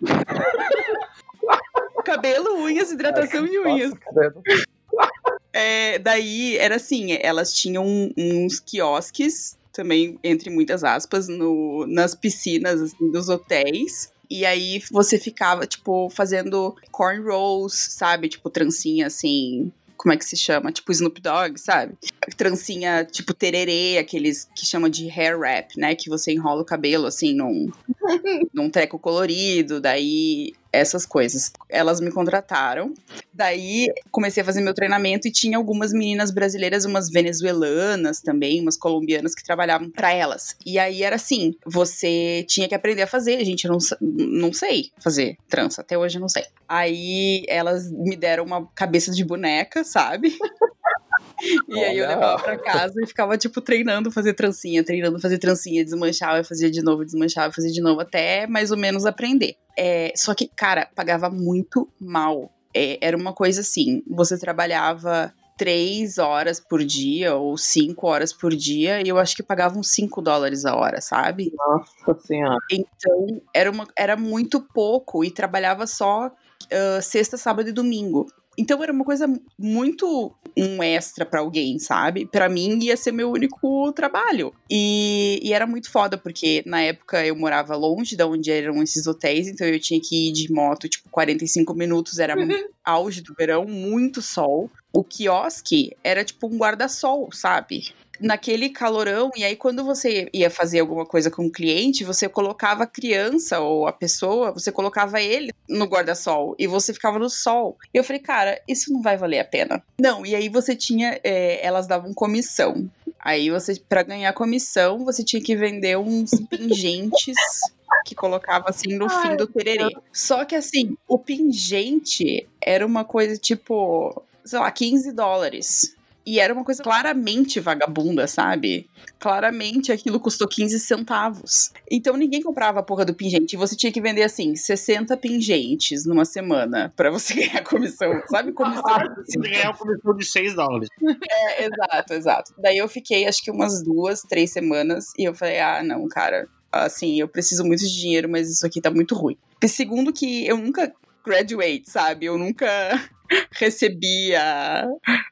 Cabelo, unhas, hidratação Ai, e unhas. É, daí, era assim, elas tinham uns quiosques, também, entre muitas aspas, no, nas piscinas assim, dos hotéis. E aí você ficava, tipo, fazendo corn rolls, sabe? Tipo, trancinha assim. Como é que se chama? Tipo Snoop Dogg, sabe? Trancinha tipo tererê, aqueles que chama de hair wrap, né? Que você enrola o cabelo assim num, num treco colorido, daí essas coisas. Elas me contrataram. Daí comecei a fazer meu treinamento e tinha algumas meninas brasileiras, umas venezuelanas também, umas colombianas que trabalhavam para elas. E aí era assim, você tinha que aprender a fazer, gente, eu não, não sei fazer trança, até hoje eu não sei. Aí elas me deram uma cabeça de boneca, sabe? E aí eu levava pra casa e ficava, tipo, treinando fazer trancinha, treinando fazer trancinha, desmanchava, fazia de novo, desmanchava, fazia de novo, até mais ou menos aprender. É, só que, cara, pagava muito mal. É, era uma coisa assim, você trabalhava três horas por dia ou cinco horas por dia e eu acho que pagavam cinco dólares a hora, sabe? Nossa senhora. Então, era, uma, era muito pouco e trabalhava só ah, sexta, sábado e domingo. Então era uma coisa muito um extra pra alguém, sabe? Pra mim ia ser meu único trabalho. E, e era muito foda, porque na época eu morava longe de onde eram esses hotéis, então eu tinha que ir de moto, tipo, 45 minutos, era auge do verão, muito sol. O quiosque era tipo um guarda-sol, sabe? Naquele calorão, e aí quando você ia fazer alguma coisa com o cliente, você colocava a criança ou a pessoa, você colocava ele no guarda-sol e você ficava no sol. E eu falei, cara, isso não vai valer a pena. Não, e aí você tinha, é, elas davam comissão. Aí você, para ganhar comissão, você tinha que vender uns pingentes que colocava assim no fim do tererê. Só que assim, o pingente era uma coisa tipo, sei lá, 15 dólares. E era uma coisa claramente vagabunda, sabe? Claramente aquilo custou 15 centavos. Então ninguém comprava a porra do pingente. E você tinha que vender assim, 60 pingentes numa semana pra você ganhar comissão. Sabe? Comissão. Você ganhar uma comissão de 6 dólares. É, exato, exato. Daí eu fiquei acho que umas duas, três semanas e eu falei, ah, não, cara, assim, eu preciso muito de dinheiro, mas isso aqui tá muito ruim. E segundo que eu nunca graduate, sabe? Eu nunca recebi a...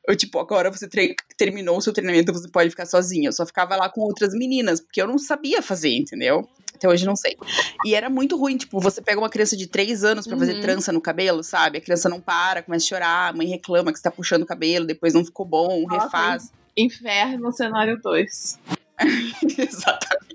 Eu, tipo, agora você terminou o seu treinamento, você pode ficar sozinha. Eu só ficava lá com outras meninas, porque eu não sabia fazer, entendeu? Até hoje não sei. E era muito ruim, tipo, você pega uma criança de 3 anos pra fazer Uhum. trança no cabelo, sabe? A criança não para, começa a chorar, a mãe reclama que você tá puxando o cabelo, depois não ficou bom, Nossa, refaz. Inferno cenário 2. Exatamente.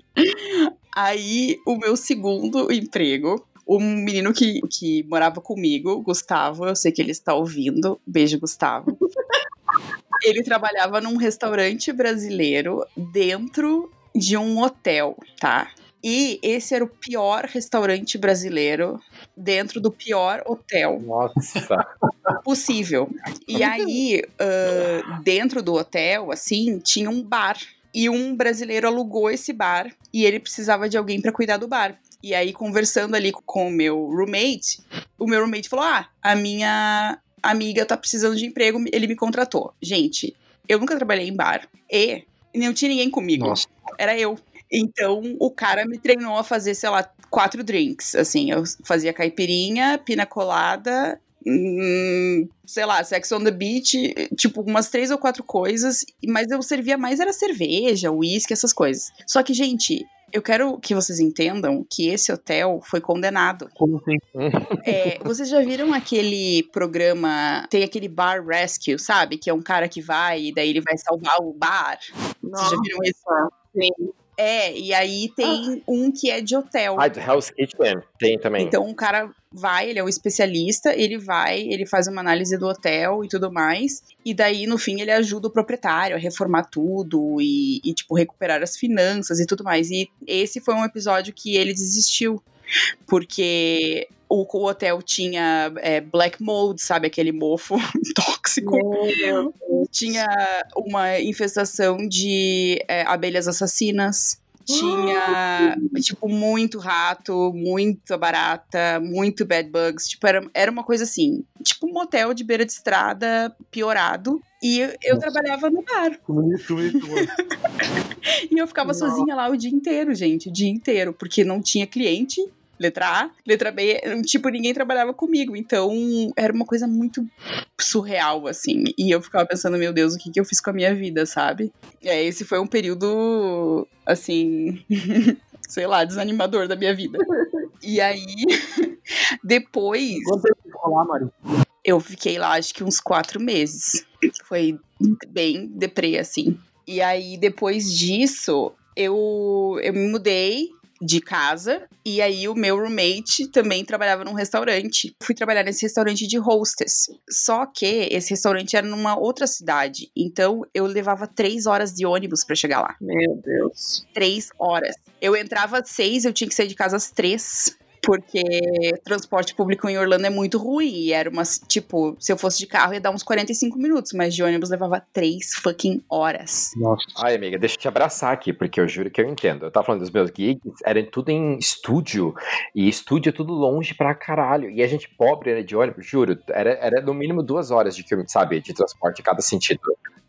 Aí, o meu segundo emprego, um menino que, que morava comigo, Gustavo, eu sei que ele está ouvindo. Beijo, Gustavo. ele trabalhava num restaurante brasileiro dentro de um hotel, tá? E esse era o pior restaurante brasileiro dentro do pior hotel Nossa. possível. E aí, ah, dentro do hotel, assim, tinha um bar. E um brasileiro alugou esse bar e ele precisava de alguém pra cuidar do bar. E aí, conversando ali com o meu roommate, o meu roommate falou: Ah, a minha amiga tá precisando de emprego, ele me contratou. Gente, eu nunca trabalhei em bar e não tinha ninguém comigo. Nossa. Era eu. Então, o cara me treinou a fazer, sei lá, quatro drinks. Assim, eu fazia caipirinha, pina colada, hum, sei lá, Sex on the Beach, tipo, umas três ou quatro coisas. Mas eu servia mais, era cerveja, uísque, essas coisas. Só que, gente, eu quero que vocês entendam que esse hotel foi condenado. Como assim? É, vocês já viram aquele programa, tem aquele Bar Rescue, sabe? Que é um cara que vai e daí ele vai salvar o bar. Vocês já viram isso? Sim. É, e aí tem um que é de hotel. Ah, do Hell's Kitchen tem também. Então o cara vai, ele é um especialista, ele vai, ele faz uma análise do hotel e tudo mais, e daí no fim ele ajuda o proprietário a reformar tudo e, e, tipo recuperar as finanças e tudo mais. E esse foi um episódio que ele desistiu porque o, o hotel tinha é, black mold, sabe aquele mofo tóxico. Tinha uma infestação de é, abelhas assassinas. Tinha, tipo, muito rato, muita barata, muito bad bugs. Tipo, era, era uma coisa assim, tipo um motel de beira de estrada piorado. E eu, eu trabalhava no bar. Comigo, comigo, E eu ficava Nossa. sozinha lá o dia inteiro, gente, o dia inteiro, porque não tinha cliente. Letra A, letra B, tipo, ninguém trabalhava comigo. Então, era uma coisa muito surreal, assim. E eu ficava pensando, meu Deus, o que, que eu fiz com a minha vida, sabe? É, esse foi um período, assim, sei lá, desanimador da minha vida. E aí, depois, Quanto tempo ficou lá, Mari? eu fiquei lá acho que uns quatro meses. Foi bem deprê, assim. E aí, depois disso, eu, eu me mudei de casa. E aí, o meu roommate também trabalhava num restaurante. Fui trabalhar nesse restaurante de hostess. Só que esse restaurante era numa outra cidade. Então, eu levava três horas de ônibus pra chegar lá. Meu Deus. Três horas. Eu entrava às seis, eu tinha que sair de casa às três. Porque transporte público em Orlando é muito ruim. E era uma. Tipo, se eu fosse de carro ia dar uns 45 minutos, mas de ônibus levava três fucking horas. Nossa. Ai, amiga, deixa eu te abraçar aqui, porque eu juro que eu entendo. Eu tava falando dos meus gigs, eram tudo em estúdio, e estúdio é tudo longe pra caralho. E a gente pobre né, de ônibus, juro, era, era no mínimo duas horas de, quilô- sabe, de transporte em cada sentido.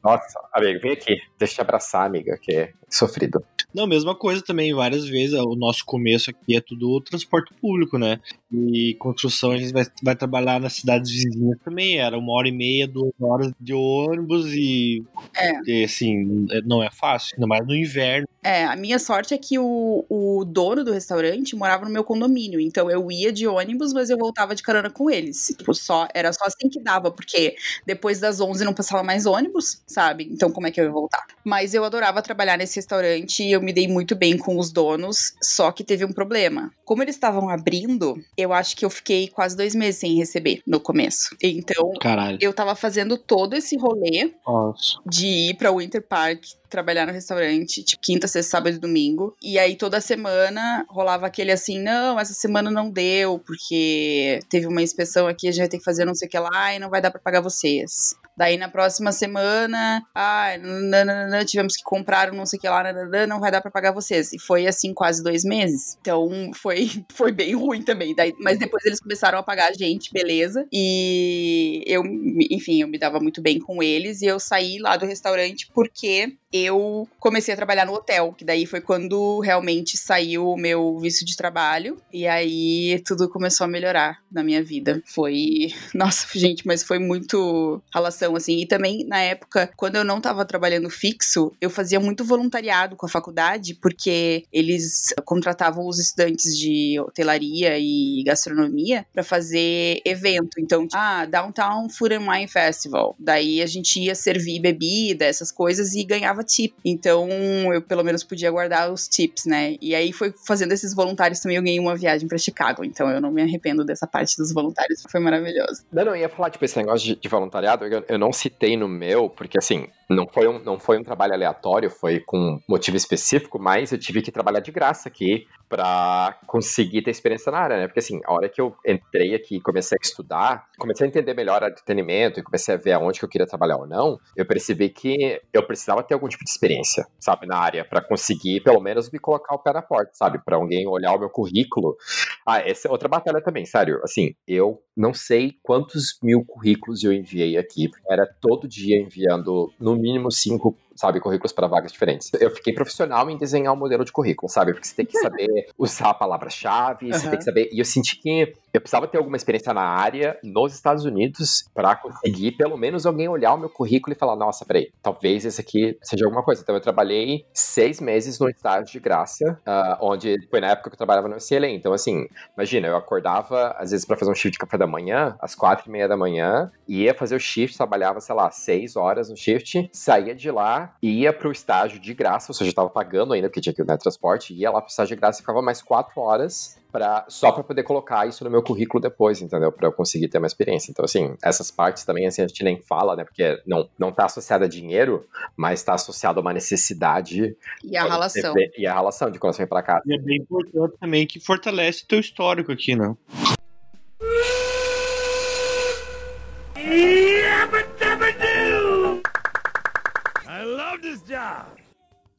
Nossa, amiga, vem aqui, deixa eu te abraçar, amiga, que é sofrido. Não, mesma coisa também, várias vezes. O nosso começo aqui é tudo transporte público, né? E construção a gente vai, vai trabalhar nas cidades vizinhas também. Era uma hora e meia, duas horas de ônibus e, É. e, assim, não é fácil, ainda mais no inverno. É, a minha sorte é que o, o dono do restaurante morava no meu condomínio. Então eu ia de ônibus, mas eu voltava de carona com eles. Tipo, só, era só assim que dava, porque depois das 11 não passava mais ônibus, sabe? Então como é que eu ia voltar? Mas eu adorava trabalhar nesse restaurante e eu me dei muito bem com os donos, só que teve um problema. Como eles estavam abrindo, eu acho que eu fiquei quase dois meses sem receber no começo. Então Caralho. eu tava fazendo todo esse rolê Nossa. de ir pra Winter Park, trabalhar no restaurante, tipo, quinta, sexta, sábado e domingo. E aí toda semana rolava aquele assim: não, essa semana não deu, porque teve uma inspeção aqui, a gente vai ter que fazer não sei o que lá e não vai dar pra pagar vocês. Daí na próxima semana, ah, nananana, tivemos que comprar um não sei o que lá, nananana, não vai dar pra pagar vocês. E foi assim quase dois meses. Então foi, foi bem ruim também. Daí, mas depois eles começaram a pagar a gente, beleza. E eu, enfim, eu me dava muito bem com eles. E eu saí lá do restaurante porque eu comecei a trabalhar no hotel, que daí foi quando realmente saiu o meu visto de trabalho. E aí tudo começou a melhorar na minha vida. Foi. Nossa, gente, mas foi muito relação, assim. E também, na época, quando eu não tava trabalhando fixo, eu fazia muito voluntariado com a faculdade, porque eles contratavam os estudantes de hotelaria e gastronomia para fazer evento. Então, ah, Downtown Food and Wine Festival. Daí a gente ia servir bebida, essas coisas, e ganhava tip. Então, eu pelo menos podia guardar os tips, né? E aí foi fazendo esses voluntários também, eu ganhei uma viagem para Chicago. Então, eu não me arrependo dessa parte dos voluntários. Foi maravilhoso. Não, não, eu ia falar, tipo, esse negócio de, de voluntariado, eu, eu não citei no meu, porque assim, Não foi, um, não foi um trabalho aleatório, foi com motivo específico, mas eu tive que trabalhar de graça aqui para conseguir ter experiência na área, né? Porque assim, a hora que eu entrei aqui e comecei a estudar, comecei a entender melhor entretenimento e comecei a ver aonde que eu queria trabalhar ou não, eu percebi que eu precisava ter algum tipo de experiência, sabe, na área, para conseguir pelo menos me colocar o pé na porta, sabe? Para alguém olhar o meu currículo. Ah, essa é outra batalha também, sério. Assim, eu não sei quantos mil currículos eu enviei aqui. Era todo dia enviando no mínimo cinco sabe, currículos para vagas diferentes. Eu fiquei profissional em desenhar um modelo de currículo, sabe? Porque você tem que saber usar a palavra-chave, uhum. você tem que saber. E eu senti que eu precisava ter alguma experiência na área nos Estados Unidos para conseguir pelo menos alguém olhar o meu currículo e falar: nossa, peraí, talvez esse aqui seja alguma coisa. Então eu trabalhei seis meses no estágio de graça, uh, onde foi na época que eu trabalhava no CLA. Então, assim, imagina, eu acordava às vezes para fazer um shift de café da manhã, às quatro e meia da manhã, ia fazer o shift, trabalhava, sei lá, seis horas no shift, saía de lá, ia pro estágio de graça, ou seja, eu tava pagando ainda, porque tinha que ir no transporte, ia lá pro estágio de graça e ficava mais quatro horas Pra, só para poder colocar isso no meu currículo depois, entendeu? Para eu conseguir ter uma experiência. Então, assim, essas partes também assim, a gente nem fala, né? Porque não, não tá associada a dinheiro, mas está associado a uma necessidade. E a relação. E a relação de quando você vem para cá. E é bem importante também que fortalece o teu histórico aqui, né?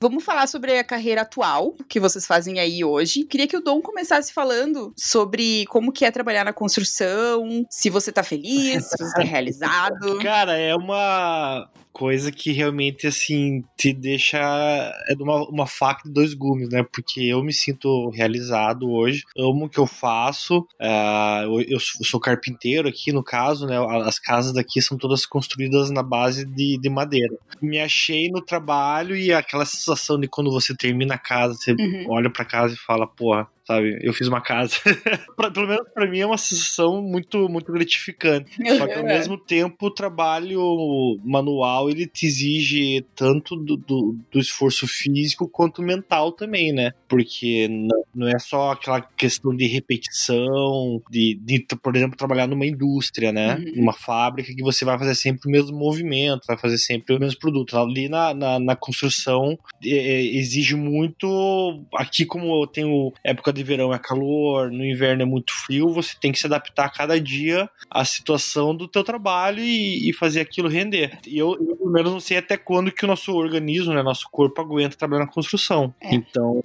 Vamos falar sobre a carreira atual que vocês fazem aí hoje. Queria que o Dom começasse falando sobre como que é trabalhar na construção, se você tá feliz, se você tá realizado. Cara, é uma coisa que realmente, assim, te deixa. É uma, uma faca de dois gumes, né? Porque eu me sinto realizado hoje, amo o que eu faço. Uh, eu, eu, sou carpinteiro aqui, no caso, né? As casas daqui são todas construídas na base de, de madeira. Me achei no trabalho e aquela sensação de quando você termina a casa, você uhum. olha para casa e fala, porra, sabe? Eu fiz uma casa. pra, pelo menos para mim é uma sensação muito, muito gratificante. Só que ao é. mesmo tempo o trabalho manual ele te exige tanto do, do, do esforço físico quanto mental também, né? Porque não, não, é só aquela questão de repetição, de, de por exemplo, trabalhar numa indústria, né? Uhum. Numa fábrica que você vai fazer sempre o mesmo movimento, vai fazer sempre o mesmo produto. Ali na, na, na construção é, é exige muito. Aqui, como eu tenho época de verão é calor, no inverno é muito frio, você tem que se adaptar a cada dia à situação do teu trabalho e, e fazer aquilo render. E eu, eu, pelo menos, não sei até quando que o nosso organismo, né, nosso corpo aguenta trabalhar na construção. É. Então,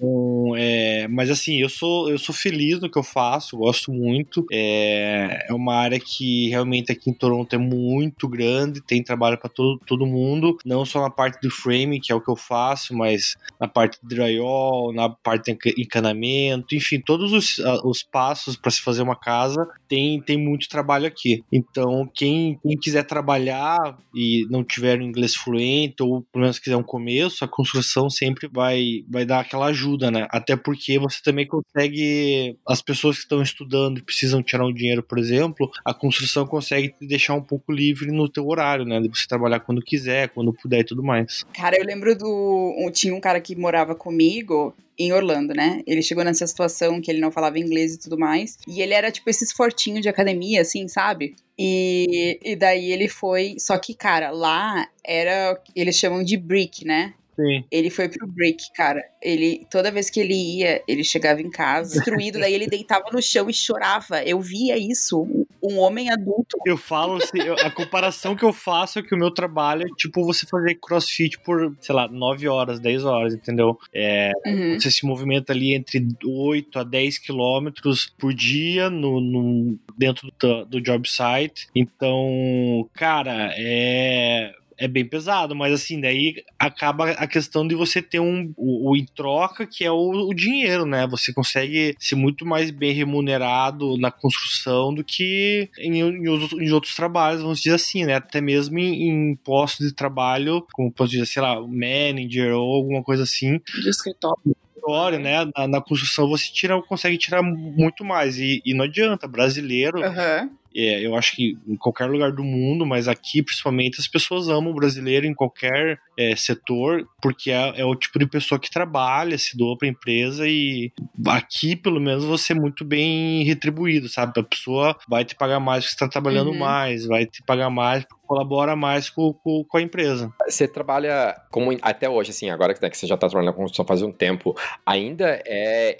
é, mas assim, eu sou, eu sou feliz no que eu faço, gosto muito. É, é uma área que realmente aqui em Toronto é muito grande, tem trabalho para todo, todo mundo, não só na parte do framing, que é o que eu faço, mas na parte de drywall, na parte de encanamento, enfim, todos os, os passos para se fazer uma casa tem, tem muito trabalho aqui. Então, quem, quem quiser trabalhar e não tiver inglês fluente, ou pelo menos quiser um começo, a construção sempre vai, vai dar aquela ajuda, né? Até porque você também consegue. As pessoas que estão estudando e precisam tirar um dinheiro, por exemplo, a construção consegue te deixar um pouco livre no teu horário, né? De você trabalhar quando quiser, quando puder e tudo mais. Cara, eu lembro do. Tinha um cara que morava comigo em Orlando, né? Ele chegou nessa situação que ele não falava inglês e tudo mais. E ele era, tipo, esses fortinhos de academia, assim, sabe? E, e daí ele foi. Só que, cara, lá era. Eles chamam de brick, né? Sim. Ele foi pro break, cara. Ele, toda vez que ele ia, ele chegava em casa destruído, daí ele deitava no chão e chorava. Eu via isso. Um homem adulto. Eu falo assim, a comparação que eu faço é que o meu trabalho é tipo você fazer crossfit por, sei lá, 9 horas, 10 horas, entendeu? É, uhum. Você se movimenta ali entre 8 a 10 quilômetros por dia no, no dentro do, do job site. Então, cara, é é bem pesado, mas assim, daí acaba a questão de você ter um o, o em troca que é o, o, dinheiro, né? Você consegue ser muito mais bem remunerado na construção do que em, em, outros, em outros trabalhos, vamos dizer assim, né? Até mesmo em, em postos de trabalho, como posso dizer, sei lá, manager ou alguma coisa assim. De escritório escritório, né? Na, na, construção você tira, consegue tirar muito mais. E, e não adianta, brasileiro, uhum. É, eu acho que em qualquer lugar do mundo, mas aqui principalmente as pessoas amam o brasileiro em qualquer é, setor, porque é, é, o tipo de pessoa que trabalha, se doa para a empresa e aqui pelo menos você é muito bem retribuído, sabe? A pessoa vai te pagar mais porque está trabalhando uhum. mais, vai te pagar mais colabora mais com, com, com, a empresa. Você trabalha como até hoje, assim, agora que, né, que você já está trabalhando com construção faz um tempo, ainda é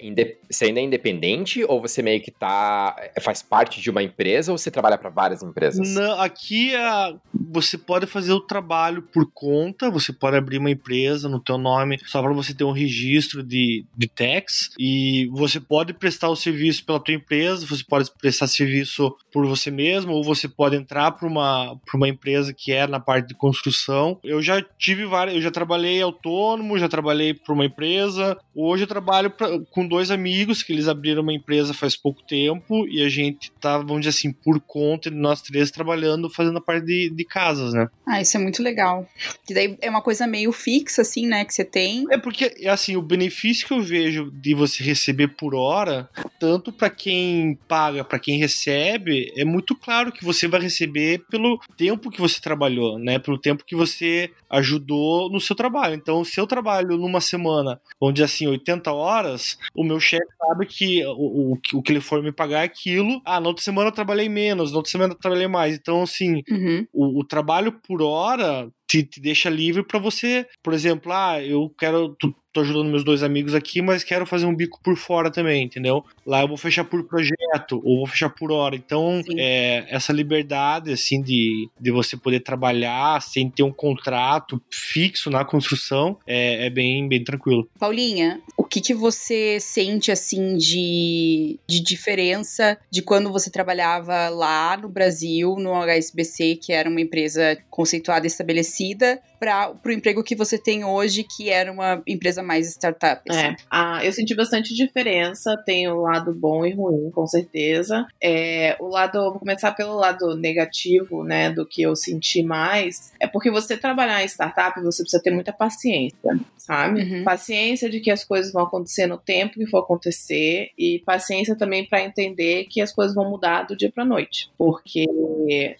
você ainda é independente ou você meio que tá faz parte de uma empresa ou você trabalha para várias empresas? Não, aqui é, você pode fazer o trabalho por conta, você pode abrir uma empresa no teu nome só para você ter um registro de, de tax e você pode prestar o serviço pela tua empresa, você pode prestar serviço por você mesmo ou você pode entrar para uma, uma empresa que é na parte de construção. Eu já tive várias, eu já trabalhei autônomo, já trabalhei para uma empresa. Hoje eu trabalho pra, com dois amigos que eles abriram uma empresa faz pouco tempo e a gente tá, vamos dizer assim, por conta de nós três trabalhando, fazendo a parte de, de casas, né? Ah, isso é muito legal. Que daí é uma coisa meio fixa, assim, né, que você tem. É porque, assim, o benefício que eu vejo de você receber por hora, tanto para quem paga, para quem recebe, é muito claro que você vai receber pelo tempo que você trabalhou, né? Pelo tempo que você ajudou no seu trabalho. Então, se eu trabalho numa semana, vamos dizer assim, 80 horas, o meu chefe sabe que o, o, o que ele for me pagar é aquilo. Ah, na outra semana eu trabalhei menos, na outra semana eu trabalhei mais. Então, assim, uhum. o, o trabalho por hora te, te deixa livre para você, por exemplo, ah, eu quero tô ajudando meus dois amigos aqui, mas quero fazer um bico por fora também, entendeu? Lá eu vou fechar por projeto, ou vou fechar por hora. Então, é, essa liberdade, assim, de, de você poder trabalhar sem ter um contrato fixo na construção, é, é bem, bem tranquilo. Paulinha, o que, que você sente, assim, de, de diferença de quando você trabalhava lá no Brasil, no HSBC, que era uma empresa conceituada e estabelecida, parecida para o emprego que você tem hoje, que era uma empresa mais startup. Assim. É, ah, eu senti bastante diferença. Tem o lado bom e ruim, com certeza. É, o lado, vou começar pelo lado negativo, né, do que eu senti mais, é porque você trabalhar em startup, você precisa ter muita paciência, sabe? Uhum. Paciência de que as coisas vão acontecer no tempo que for acontecer e paciência também para entender que as coisas vão mudar do dia para noite, porque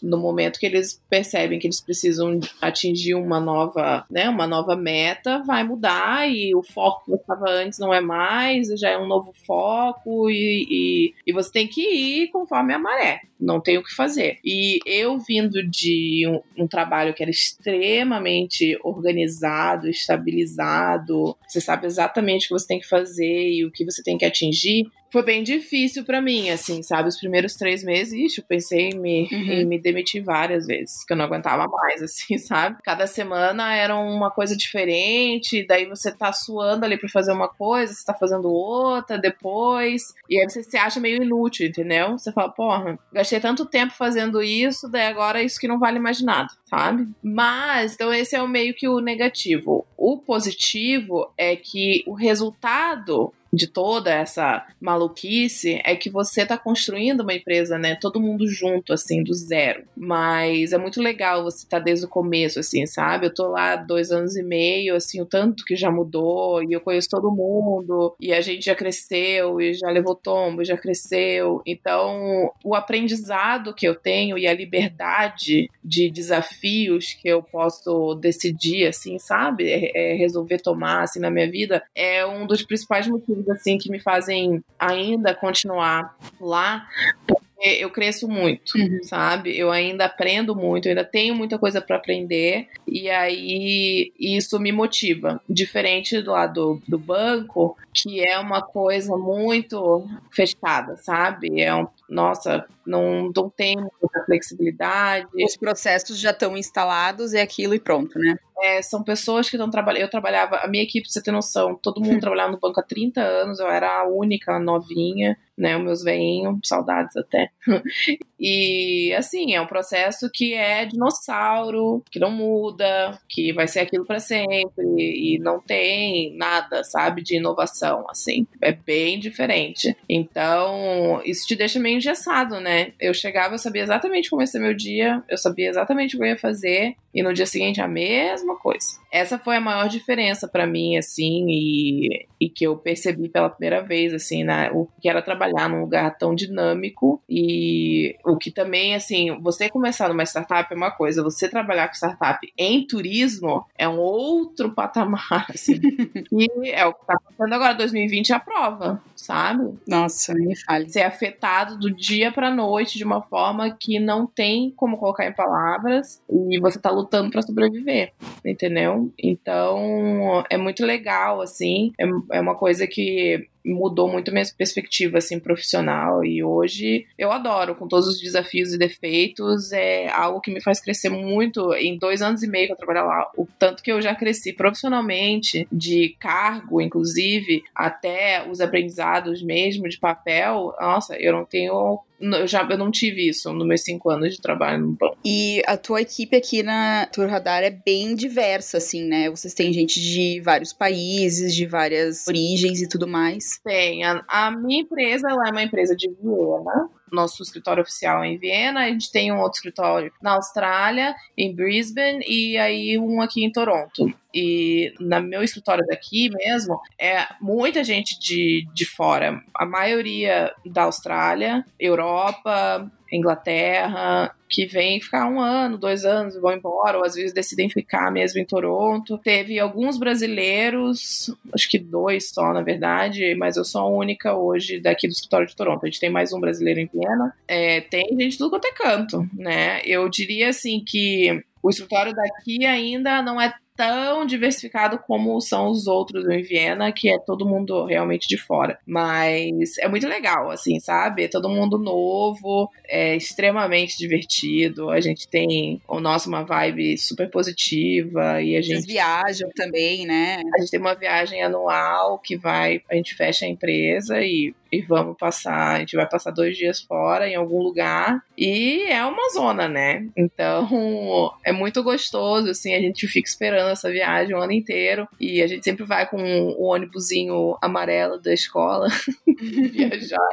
no momento que eles percebem que eles precisam atingir uma nova, né, uma nova meta, vai mudar e o foco que você estava antes não é mais, já é um novo foco e, e, e, você tem que ir conforme a maré, não tem o que fazer. E eu vindo de um, um trabalho que era extremamente organizado, estabilizado, você sabe exatamente o que você tem que fazer e o que você tem que atingir, foi bem difícil para mim, assim, sabe? Os primeiros três meses, ixi, eu pensei em me, uhum. em me demitir várias vezes, que eu não aguentava mais, assim, sabe? Cada semana era uma coisa diferente, daí você tá suando ali pra fazer uma coisa, você tá fazendo outra depois, e aí você se acha meio inútil, entendeu? Você fala, porra, gastei tanto tempo fazendo isso, daí agora é isso que não vale mais nada, sabe? Mas, então esse é o meio que o negativo. O positivo é que o resultado de toda essa maluquice é que você tá construindo uma empresa, né? Todo mundo junto, assim, do zero. Mas é muito legal você estar tá desde o começo, assim, sabe? Eu tô lá dois anos e meio, assim, o tanto que já mudou, e eu conheço todo mundo, e a gente já cresceu, e já levou tombo, já cresceu. Então, o aprendizado que eu tenho e a liberdade de desafios que eu posso decidir, assim, sabe? É, é resolver tomar, assim, na minha vida, é um dos principais motivos assim que me fazem ainda continuar lá, eu cresço muito, uhum. sabe? Eu ainda aprendo muito, eu ainda tenho muita coisa para aprender e aí isso me motiva. Diferente do lado do banco, que é uma coisa muito fechada, sabe? É um, nossa, não, não tem muita flexibilidade. Os processos já estão instalados, é aquilo e pronto, né? É, são pessoas que estão trabalhando. Eu trabalhava, a minha equipe, pra você ter noção, todo mundo trabalhava no banco há 30 anos, eu era a única novinha, né? Os meus veinhos, saudades até. e assim, é um processo que é dinossauro, que não muda, que vai ser aquilo para sempre, e não tem nada, sabe, de inovação, assim. É bem diferente. Então, isso te deixa meio engessado, né? Eu chegava, eu sabia exatamente como ia ser meu dia, eu sabia exatamente o que eu ia fazer, e no dia seguinte a mesma coisa. Essa foi a maior diferença para mim, assim, e, e que eu percebi pela primeira vez, assim, né, o que era trabalhar num lugar tão dinâmico e o que também, assim, você começar numa startup é uma coisa, você trabalhar com startup em turismo é um outro patamar, assim, e é o que tá acontecendo agora, 2020 é a prova, sabe? Nossa, me fale. Ser afetado do dia pra noite de uma forma que não tem como colocar em palavras e você tá lutando para sobreviver, entendeu? Então, é muito legal, assim, é, é uma coisa que mudou muito minha perspectiva assim profissional. E hoje eu adoro com todos os desafios e defeitos é algo que me faz crescer muito. Em dois anos e meio que eu trabalho lá o tanto que eu já cresci profissionalmente de cargo inclusive até os aprendizados mesmo de papel nossa eu não tenho eu já eu não tive isso nos meus cinco anos de trabalho no banco. E a tua equipe aqui na Tour Radar é bem diversa, assim, né? Vocês têm gente de vários países, de várias origens e tudo mais. Tem. A, a minha empresa ela é uma empresa de Viena, nosso escritório oficial em Viena, a gente tem um outro escritório na Austrália, em Brisbane, e aí um aqui em Toronto. E no meu escritório daqui mesmo, é muita gente de, de fora. A maioria da Austrália, Europa, Inglaterra, que vem ficar um ano, dois anos, vão embora, ou às vezes decidem ficar mesmo em Toronto. Teve alguns brasileiros, acho que dois só, na verdade, mas eu sou a única hoje daqui do escritório de Toronto. A gente tem mais um brasileiro em Viena. É, tem gente de tudo quanto é canto, né? Eu diria assim que o escritório daqui ainda não é tão diversificado como são os outros em Viena, que é todo mundo realmente de fora. Mas é muito legal, assim, sabe? É todo mundo novo, é extremamente divertido. A gente tem o nosso uma vibe super positiva e a gente Vocês viajam também, né? A gente tem uma viagem anual que vai, a gente fecha a empresa e e vamos passar, a gente vai passar dois dias fora em algum lugar e é uma zona, né? Então é muito gostoso, assim, a gente fica esperando essa viagem o ano inteiro e a gente sempre vai com o ônibusinho amarelo da escola viajar.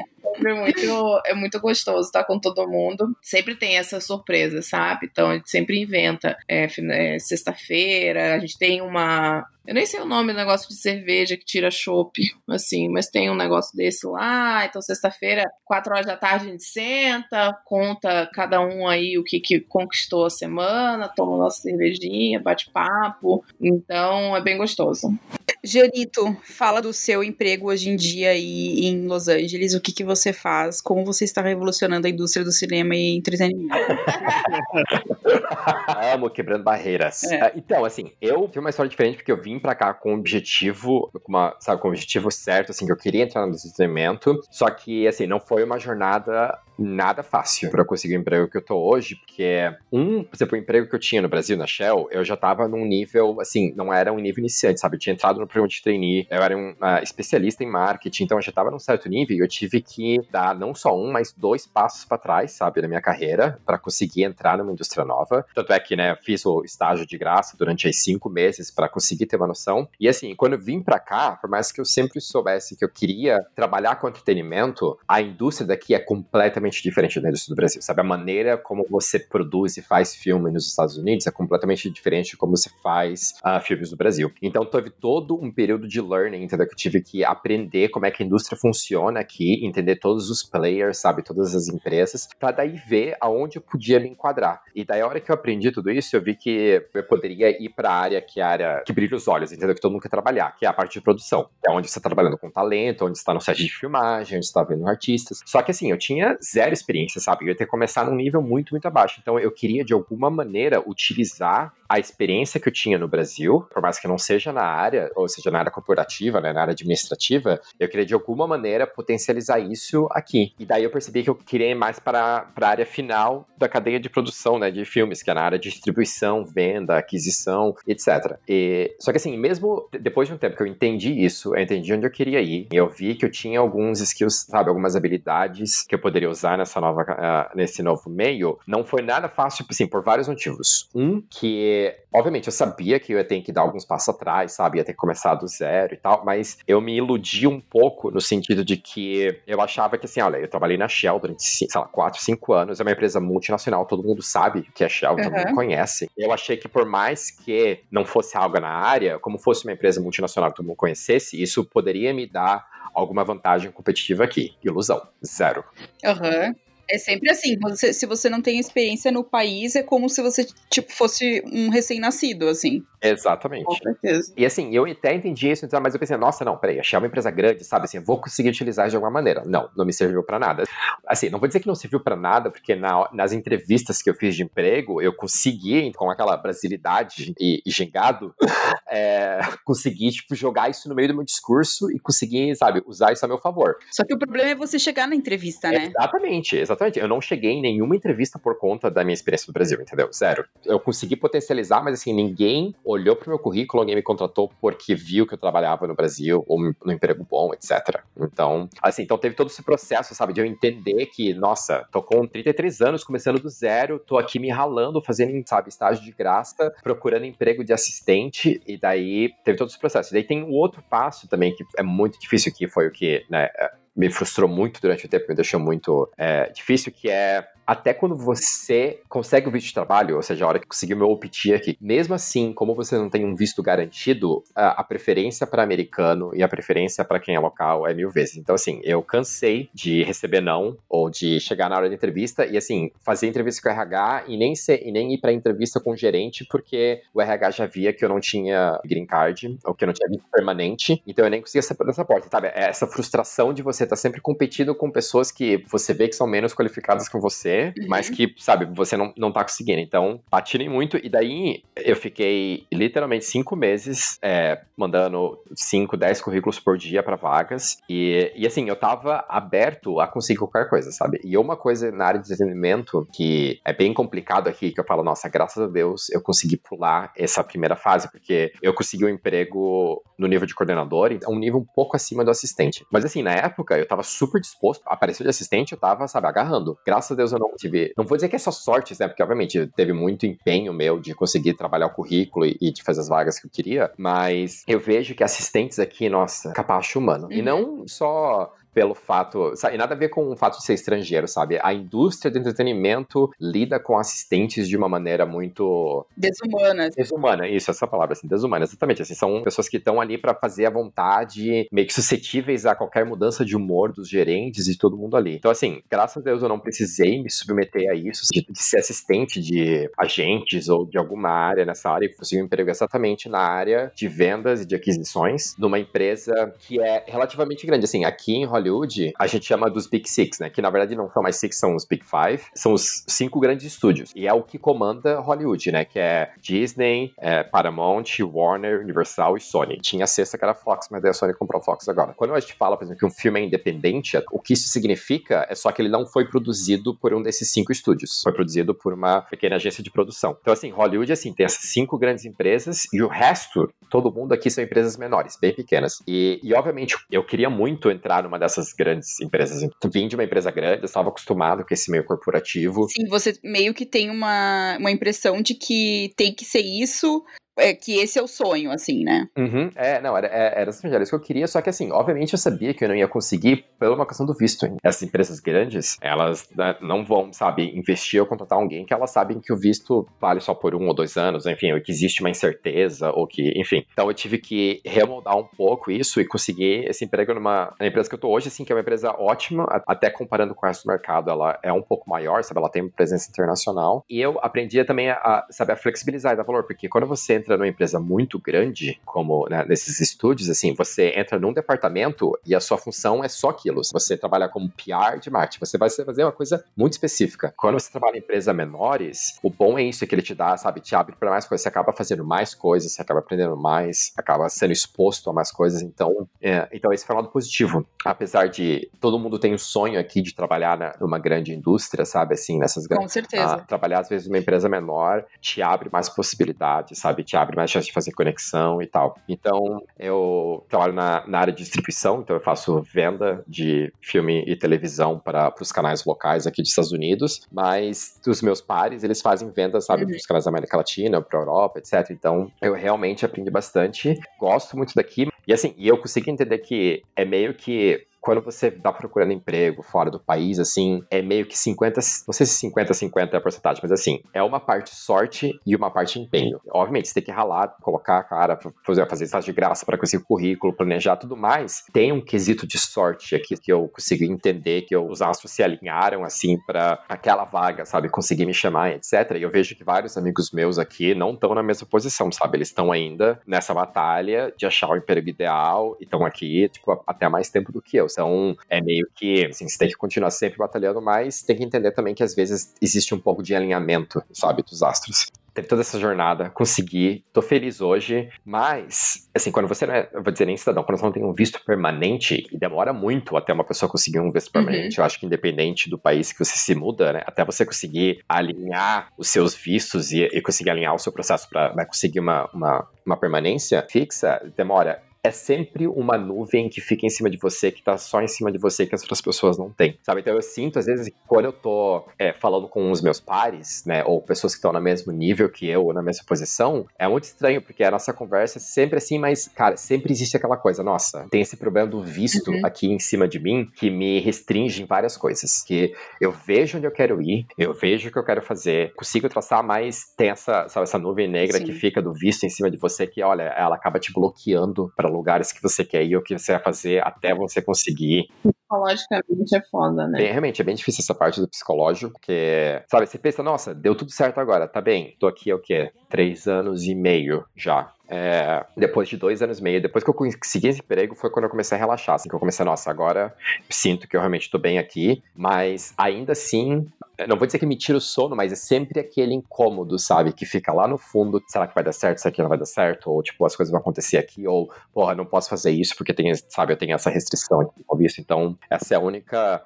É muito, é muito gostoso estar com todo mundo. Sempre tem essa surpresa, sabe? Então a gente sempre inventa. É, é, Sexta-feira, a gente tem uma, eu nem sei o nome do negócio de cerveja que tira chopp, assim, mas tem um negócio desse lá. Então, sexta-feira, quatro horas da tarde, a gente senta, conta cada um aí o que, que conquistou a semana, toma nossa cervejinha, bate papo. Então, é bem gostoso. Janito, fala do seu emprego hoje em dia aí em Los Angeles, o que, que você faz, como você está revolucionando a indústria do cinema e entretenimento. Amo quebrando barreiras. É. Então, assim, eu tive uma história diferente porque eu vim pra cá com um objetivo, com uma, sabe, com um objetivo certo, assim, que eu queria entrar no entretenimento, só que, assim, não foi uma jornada nada fácil para conseguir o emprego que eu tô hoje, porque um, por exemplo, o emprego que eu tinha no Brasil, na Shell, eu já tava num nível, assim, não era um nível iniciante, sabe? Eu tinha entrado no programa de trainee, eu era um uh, especialista em marketing, então eu já tava num certo nível e eu tive que dar não só um, mas dois passos para trás, sabe, na minha carreira, para conseguir entrar numa indústria nova. Tanto é que, né, fiz o estágio de graça durante aí cinco meses para conseguir ter uma noção. E assim, quando eu vim para cá, por mais que eu sempre soubesse que eu queria trabalhar com entretenimento, a indústria daqui é completamente completamente diferente da indústria do Brasil, sabe? A maneira como você produz e faz filme nos Estados Unidos é completamente diferente de como você faz uh, filmes no Brasil. Então teve todo um período de learning, entendeu? Que eu tive que aprender como é que a indústria funciona aqui, entender todos os players, sabe? Todas as empresas, para daí ver aonde eu podia me enquadrar. E daí a hora que eu aprendi tudo isso, eu vi que eu poderia ir para a área que é a área que brilha os olhos, entendeu? Que todo mundo quer trabalhar, que é a parte de produção. É onde você está trabalhando com talento, onde está no set de filmagem, onde está vendo artistas. Só que assim, eu tinha zero experiência, sabe? Eu ia ter que começar num nível muito, muito abaixo. Então eu queria, de alguma maneira, utilizar a experiência que eu tinha no Brasil, por mais que não seja na área, ou seja, na área corporativa, né, na área administrativa, eu queria de alguma maneira potencializar isso aqui. E daí eu percebi que eu queria ir mais para, a área final da cadeia de produção, né, de filmes, que é na área de distribuição, venda, aquisição, etc. E, só que assim, mesmo depois de um tempo que eu entendi isso, eu entendi onde eu queria ir, eu vi que eu tinha alguns skills, sabe, algumas habilidades que eu poderia usar nessa nova, uh, nesse novo meio, não foi nada fácil, assim, por vários motivos. Um, que porque, obviamente, eu sabia que eu ia ter que dar alguns passos atrás, sabe? Ia ter que começar do zero e tal, mas eu me iludi um pouco no sentido de que eu achava que, assim, olha, eu trabalhei na Shell durante, sei lá, 4, 5 anos, é uma empresa multinacional, todo mundo sabe que é Shell, todo mundo conhece. Eu achei que por mais que não fosse algo na área, como fosse uma empresa multinacional que todo mundo conhecesse, isso poderia me dar alguma vantagem competitiva aqui. Ilusão. Zero. Aham. Uhum. É sempre assim, você, se você não tem experiência no país, é como se você, tipo, fosse um recém-nascido, assim. Exatamente. Com certeza. E assim, eu até entendi isso, então, mas eu pensei, nossa, não, peraí, achei uma empresa grande, sabe, assim, vou conseguir utilizar de alguma maneira. Não, não me serviu para nada. Assim, não vou dizer que não serviu para nada, porque na, nas entrevistas que eu fiz de emprego, eu consegui, com aquela brasilidade e, e gingado, é, consegui, tipo, jogar isso no meio do meu discurso e conseguir, sabe, usar isso a meu favor. Só que o problema é você chegar na entrevista, né? Exatamente, exatamente. Eu não cheguei em nenhuma entrevista por conta da minha experiência no Brasil, entendeu? Zero. Eu consegui potencializar, mas assim, ninguém olhou pro meu currículo, alguém me contratou porque viu que eu trabalhava no Brasil, ou no emprego bom, etc. Então, assim, então teve todo esse processo, sabe, de eu entender que, nossa, tô com 33 anos, começando do zero, tô aqui me ralando, fazendo, sabe, estágio de graça, procurando emprego de assistente, e daí teve todo esse processo. E daí tem o outro passo também, que é muito difícil, que foi o que, né, me frustrou muito durante o tempo, me deixou muito é, difícil, que é até quando você consegue o visto de trabalho, ou seja, a hora que conseguiu meu OPT aqui, mesmo assim, como você não tem um visto garantido, a, a preferência para americano e a preferência para quem é local é mil vezes. Então, assim, eu cansei de receber não ou de chegar na hora da entrevista e, assim, fazer entrevista com o RH e nem, ser, e nem ir para entrevista com o gerente porque o RH já via que eu não tinha green card ou que eu não tinha visto permanente, então eu nem conseguia sair dessa porta, sabe? É essa frustração de você estar tá sempre competindo com pessoas que você vê que são menos qualificadas que você uhum. mas que, sabe, você não, não tá conseguindo. Então, patinem muito. E daí eu fiquei literalmente cinco meses é, mandando 5, 10 currículos por dia para vagas. E, e assim, eu tava aberto a conseguir qualquer coisa, sabe? E uma coisa na área de entretenimento que é bem complicado aqui, que eu falo, nossa, graças a Deus eu consegui pular essa primeira fase, porque eu consegui um emprego no nível de coordenador, então um nível um pouco acima do assistente. Mas assim, na época eu tava super disposto, apareceu de assistente, eu tava, sabe, agarrando. Graças a Deus eu não tive. Não vou dizer que é só sorte, né? Porque, obviamente, teve muito empenho meu de conseguir trabalhar o currículo e, e de fazer as vagas que eu queria. Mas eu vejo que assistentes aqui, nossa, capacho humano. Uhum. E não só pelo fato. Sabe, nada a ver com o fato de ser estrangeiro, sabe? A indústria do entretenimento lida com assistentes de uma maneira muito. Desumana. Desumana, isso, essa palavra, assim, desumana, exatamente. Assim, são pessoas que estão ali para fazer a vontade, meio que suscetíveis a qualquer mudança de humor dos gerentes e todo mundo ali. Então, assim, graças a Deus eu não precisei me submeter a isso, de, de ser assistente de agentes ou de alguma área nessa área, e consegui um emprego exatamente na área de vendas e de aquisições, numa empresa que é relativamente grande. Assim, aqui em Hollywood, Hollywood, a gente chama dos Big Six, né? Que na verdade não são mais Six, são os Big Five. São os cinco grandes estúdios. E é o que comanda Hollywood, né? Que é Disney, é Paramount, Warner, Universal e Sony. Tinha a sexta que era Fox, mas daí a Sony comprou a Fox agora. Quando a gente fala, por exemplo, que um filme é independente, o que isso significa é só que ele não foi produzido por um desses cinco estúdios. Foi produzido por uma pequena agência de produção. Então, assim, Hollywood, assim, tem essas cinco grandes empresas e o resto, todo mundo aqui são empresas menores, bem pequenas. E, e obviamente, eu queria muito entrar numa dessas grandes empresas. Eu vim de uma empresa grande, estava acostumado com esse meio corporativo. Sim, você meio que tem uma, uma impressão de que tem que ser isso é que esse é o sonho, assim, né? Uhum, é, não, era, é, era, assim, era isso que eu queria, só que assim, obviamente eu sabia que eu não ia conseguir pela questão do visto. Essas empresas grandes, elas né, não vão, sabe, investir ou contratar alguém que elas sabem que o visto vale só por um ou dois anos, enfim, ou que existe uma incerteza, ou que, enfim. Então eu tive que remoldar um pouco isso e conseguir esse emprego numa empresa que eu tô hoje, assim, que é uma empresa ótima, até comparando com o resto do mercado, ela é um pouco maior, sabe, ela tem uma presença internacional. E eu aprendi também a, a sabe, a flexibilizar e dar valor, porque quando você entra numa empresa muito grande, como né, nesses estúdios, assim, você entra num departamento e a sua função é só aquilo. Você trabalha como PR de marketing, você vai fazer uma coisa muito específica. Quando você trabalha em empresas menores, o bom é isso, é que ele te dá, sabe, te abre para mais coisas, você acaba fazendo mais coisas, você acaba aprendendo mais, acaba sendo exposto a mais coisas, então, é, então esse foi um lado positivo. Apesar de todo mundo tem um sonho aqui de trabalhar na, numa grande indústria, sabe, assim, nessas grandes... Com certeza. trabalhar às vezes numa empresa menor te abre mais possibilidades, sabe, te te abre mais chance de fazer conexão e tal. Então, eu trabalho na, na área de distribuição, então eu faço venda de filme e televisão para os canais locais aqui dos Estados Unidos, mas os meus pares, eles fazem vendas, sabe, Uhum. para os canais da América Latina, para Europa, etc. Então, eu realmente aprendi bastante, gosto muito daqui, e assim, e eu consigo entender que é meio que quando você tá procurando emprego fora do país, assim, é meio que 50, não sei se 50-50 é a porcentagem, mas assim, é uma parte sorte e uma parte empenho. Obviamente, você tem que ralar, colocar a cara, fazer, fazer estágio de graça para conseguir o currículo, planejar tudo mais. Tem um quesito de sorte aqui que eu consegui entender, que os astros se alinharam, assim, para aquela vaga, sabe, conseguir me chamar, etc. E eu vejo que vários amigos meus aqui não estão na mesma posição, sabe? Eles estão ainda nessa batalha de achar o emprego ideal e estão aqui, tipo, até mais tempo do que eu. Então, é meio que, assim, você tem que continuar sempre batalhando, mas tem que entender também que às vezes existe um pouco de alinhamento, sabe, dos astros. Teve toda essa jornada, consegui, tô feliz hoje, mas, assim, quando você não é, eu vou dizer nem cidadão, quando você não tem um visto permanente, e demora muito até uma pessoa conseguir um visto permanente, eu acho que independente do país que você se muda, né, até você conseguir alinhar os seus vistos e, e conseguir alinhar o seu processo para conseguir uma, uma, uma permanência fixa, demora é sempre uma nuvem que fica em cima de você, que tá só em cima de você, que as outras pessoas não têm, sabe? Então eu sinto, às vezes, quando eu tô é, falando com os meus pares, né, ou pessoas que estão no mesmo nível que eu, ou na mesma posição, é muito estranho, porque a nossa conversa é sempre assim, mas, cara, sempre existe aquela coisa, nossa, tem esse problema do visto Uhum. aqui em cima de mim, que me restringe em várias coisas, que eu vejo onde eu quero ir, eu vejo o que eu quero fazer, consigo traçar, mas tem essa, sabe, essa nuvem negra Sim. que fica do visto em cima de você, que, olha, ela acaba te bloqueando para lugares que você quer ir, ou que você vai fazer até você conseguir. Psicologicamente é foda, né? Bem, realmente, é bem difícil essa parte do psicológico, porque, sabe, você pensa, nossa, deu tudo certo agora, tá bem, tô aqui, é o quê? Três anos e meio já. É, depois de dois anos e meio, depois que eu consegui esse emprego, foi quando eu comecei a relaxar, assim, que eu comecei, nossa, agora sinto que eu realmente tô bem aqui, mas ainda assim, não vou dizer que me tira o sono, mas é sempre aquele incômodo, sabe, que fica lá no fundo, será que vai dar certo, será que não vai dar certo, ou tipo, as coisas vão acontecer aqui, ou, porra, não posso fazer isso porque tem, sabe, eu tenho essa restrição aqui com visto, então essa é a única,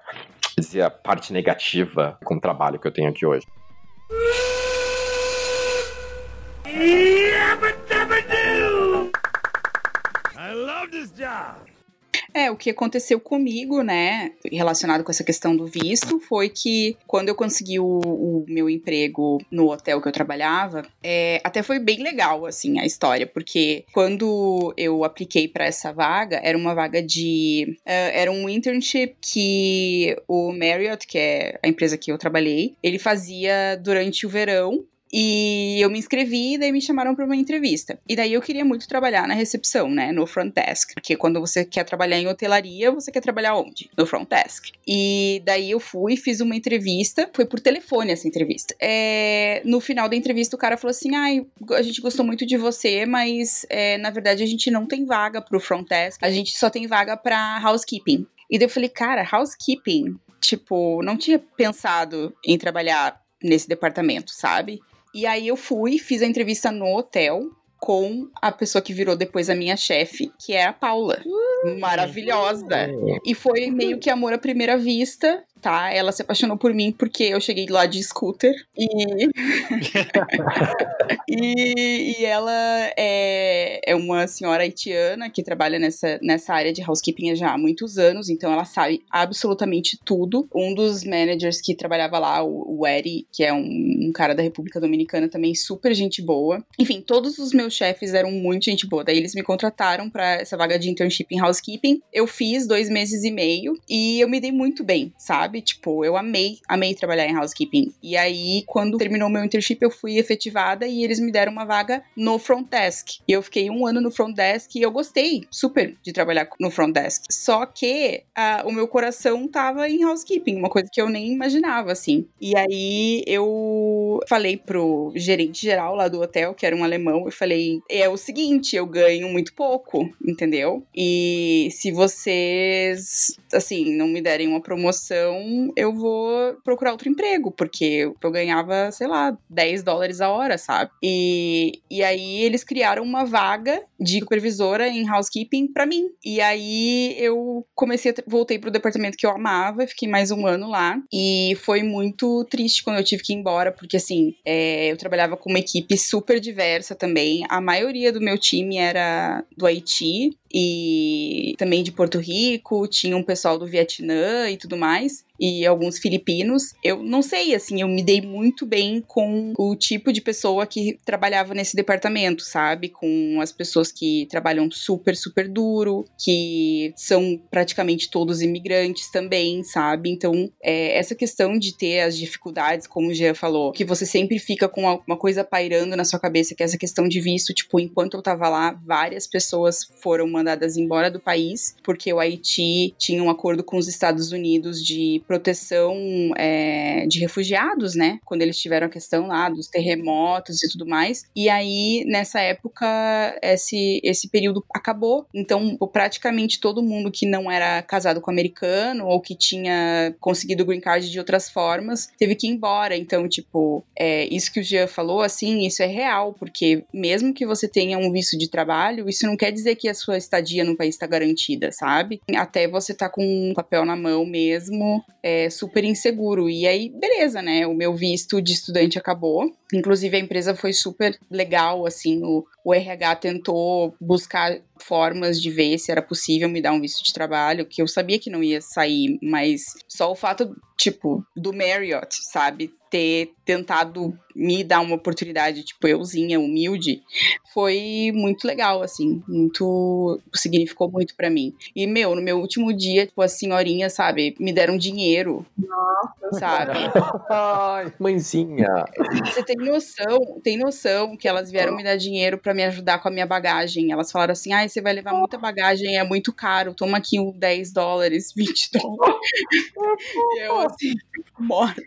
dizia, parte negativa com o trabalho que eu tenho aqui hoje. Dabba doo! I love this job! É, o que aconteceu comigo, né, relacionado com essa questão do visto, foi que quando eu consegui o, o meu emprego no hotel que eu trabalhava, é, até foi bem legal, assim, a história, porque quando eu apliquei para essa vaga, era uma vaga de. é, era um internship que o Marriott, que é a empresa que eu trabalhei, ele fazia durante o verão e eu me inscrevi e daí me chamaram para uma entrevista. E daí eu queria muito trabalhar na recepção, né? No front desk. Porque quando você quer trabalhar em hotelaria, você quer trabalhar onde? No front desk. E daí eu fui, fiz uma entrevista. Foi por telefone essa entrevista. É, no final da entrevista, o cara falou assim: ai, a gente gostou muito de você, mas é, na verdade a gente não tem vaga pro front desk. A gente só tem vaga pra housekeeping. E daí eu falei, cara, housekeeping? Tipo, não tinha pensado em trabalhar nesse departamento, sabe? E aí eu fui, fiz a entrevista no hotel com a pessoa que virou depois a minha chefe, que é a Paula. Maravilhosa. E foi meio que amor à primeira vista, tá? Ela se apaixonou por mim porque eu cheguei lá de scooter e. e, e ela é, é uma senhora haitiana que trabalha nessa, nessa área de housekeeping já há muitos anos, então ela sabe absolutamente tudo. Um dos managers que trabalhava lá, o, o Eri, que é um, um cara da República Dominicana também, super gente boa. Enfim, todos os meus chefes eram muito gente boa. Daí eles me contrataram para essa vaga de internship em housekeeping. Eu fiz dois meses e meio e eu me dei muito bem, sabe? Tipo, eu amei, amei trabalhar em housekeeping. E aí, quando terminou meu internship, eu fui efetivada e eles me deram uma vaga no front desk. E eu fiquei um ano no front desk e eu gostei super de trabalhar no front desk. Só que ah, o meu coração tava em housekeeping, uma coisa que eu nem imaginava, assim. E aí eu falei pro gerente geral lá do hotel, que era um alemão, eu falei: é o seguinte, eu ganho muito pouco, entendeu? E se vocês, assim, não me derem uma promoção, então eu vou procurar outro emprego, porque eu ganhava, sei lá, 10 dólares a hora, sabe? E, e aí eles criaram uma vaga de supervisora em housekeeping para mim. E aí eu comecei, voltei pro departamento que eu amava, fiquei mais um ano lá. E foi muito triste quando eu tive que ir embora, porque assim, é, eu trabalhava com uma equipe super diversa também. A maioria do meu time era do Haiti, e também de Porto Rico, tinha um pessoal do Vietnã e tudo mais e alguns filipinos. Eu não sei, assim, eu me dei muito bem com o tipo de pessoa que trabalhava nesse departamento, sabe? Com as pessoas que trabalham super, super duro, que são praticamente todos imigrantes também, sabe? Então, é, essa questão de ter as dificuldades, como o Jean falou, que você sempre fica com uma coisa pairando na sua cabeça, que é essa questão de visto, tipo, enquanto eu tava lá, várias pessoas foram mandadas embora do país, porque o Haiti tinha um acordo com os Estados Unidos de proteção é, de refugiados, né? Quando eles tiveram a questão lá dos terremotos e tudo mais. E aí, nessa época, esse, esse período acabou. Então, praticamente todo mundo que não era casado com americano ou que tinha conseguido o green card de outras formas teve que ir embora. Então, tipo, é, isso que o Jean falou, assim, isso é real, porque mesmo que você tenha um visto de trabalho, isso não quer dizer que a sua estadia no país está garantida, sabe? Até você tá com um papel na mão mesmo, é, super inseguro. E aí, beleza, né? O meu visto de estudante acabou. Inclusive, a empresa foi super legal, assim, o, o RH tentou buscar formas de ver se era possível me dar um visto de trabalho, que eu sabia que não ia sair, mas só o fato, tipo, do Marriott, sabe? Ter tentado me dar uma oportunidade, tipo, euzinha, humilde, foi muito legal, assim, muito. significou muito para mim. E, meu, no meu último dia, tipo, as senhorinhas, sabe, me deram dinheiro. Nossa. Sabe? Ai, mãezinha. Você tem noção, tem noção que elas vieram me dar dinheiro para me ajudar com a minha bagagem. Elas falaram assim: ah, você vai levar muita bagagem, é muito caro, toma aqui um 10 dólares, 20 dólares. e eu, assim, morta.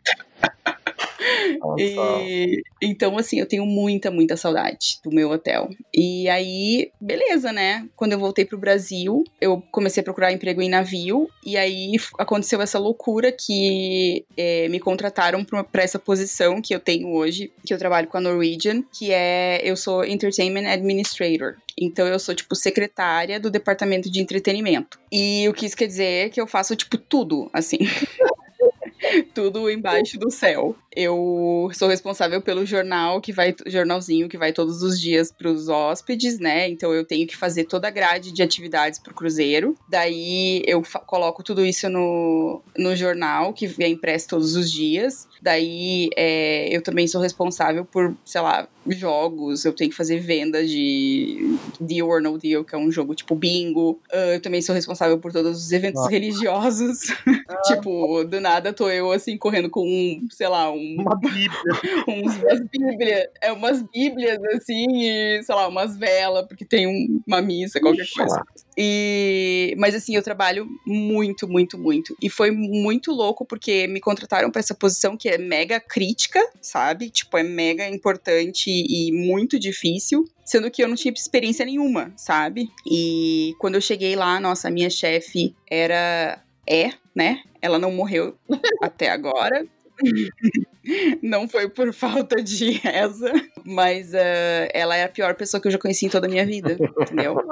E, então, assim, eu tenho muita, muita saudade do meu hotel. E aí, beleza, né? Quando eu voltei pro Brasil, eu comecei a procurar emprego em navio. E aí aconteceu essa loucura que é, me contrataram pra essa posição que eu tenho hoje, que eu trabalho com a Norwegian, que é eu sou Entertainment Administrator. Então eu sou, tipo, secretária do departamento de entretenimento. E o que isso quer dizer é que eu faço, tipo, tudo, assim. tudo embaixo do céu. Eu sou responsável pelo jornal que vai, jornalzinho que vai todos os dias para os hóspedes, né? Então eu tenho que fazer toda a grade de atividades para o cruzeiro. Daí eu coloco tudo isso no, no jornal que vem impresso todos os dias. Daí é, eu também sou responsável por, sei lá, jogos. Eu tenho que fazer venda de Deal or No Deal, que é um jogo tipo bingo. Uh, eu também sou responsável por todos os eventos religiosos. tipo, do nada tô eu assim correndo com um, sei lá, um. Uma bíblia. uns, umas bíblias. É, umas bíblias assim, e, sei lá, umas velas, porque tem um, uma missa, qualquer Ixi, coisa. lá. E, mas assim, eu trabalho muito, muito, muito. E foi muito louco porque me contrataram para essa posição que é mega crítica, sabe? Tipo, é mega importante e muito difícil. Sendo que eu não tinha experiência nenhuma, sabe? E quando eu cheguei lá, nossa, a minha chefe era. É, né? Ela não morreu até agora. Não foi por falta de reza, mas uh, ela é a pior pessoa que eu já conheci em toda a minha vida, entendeu?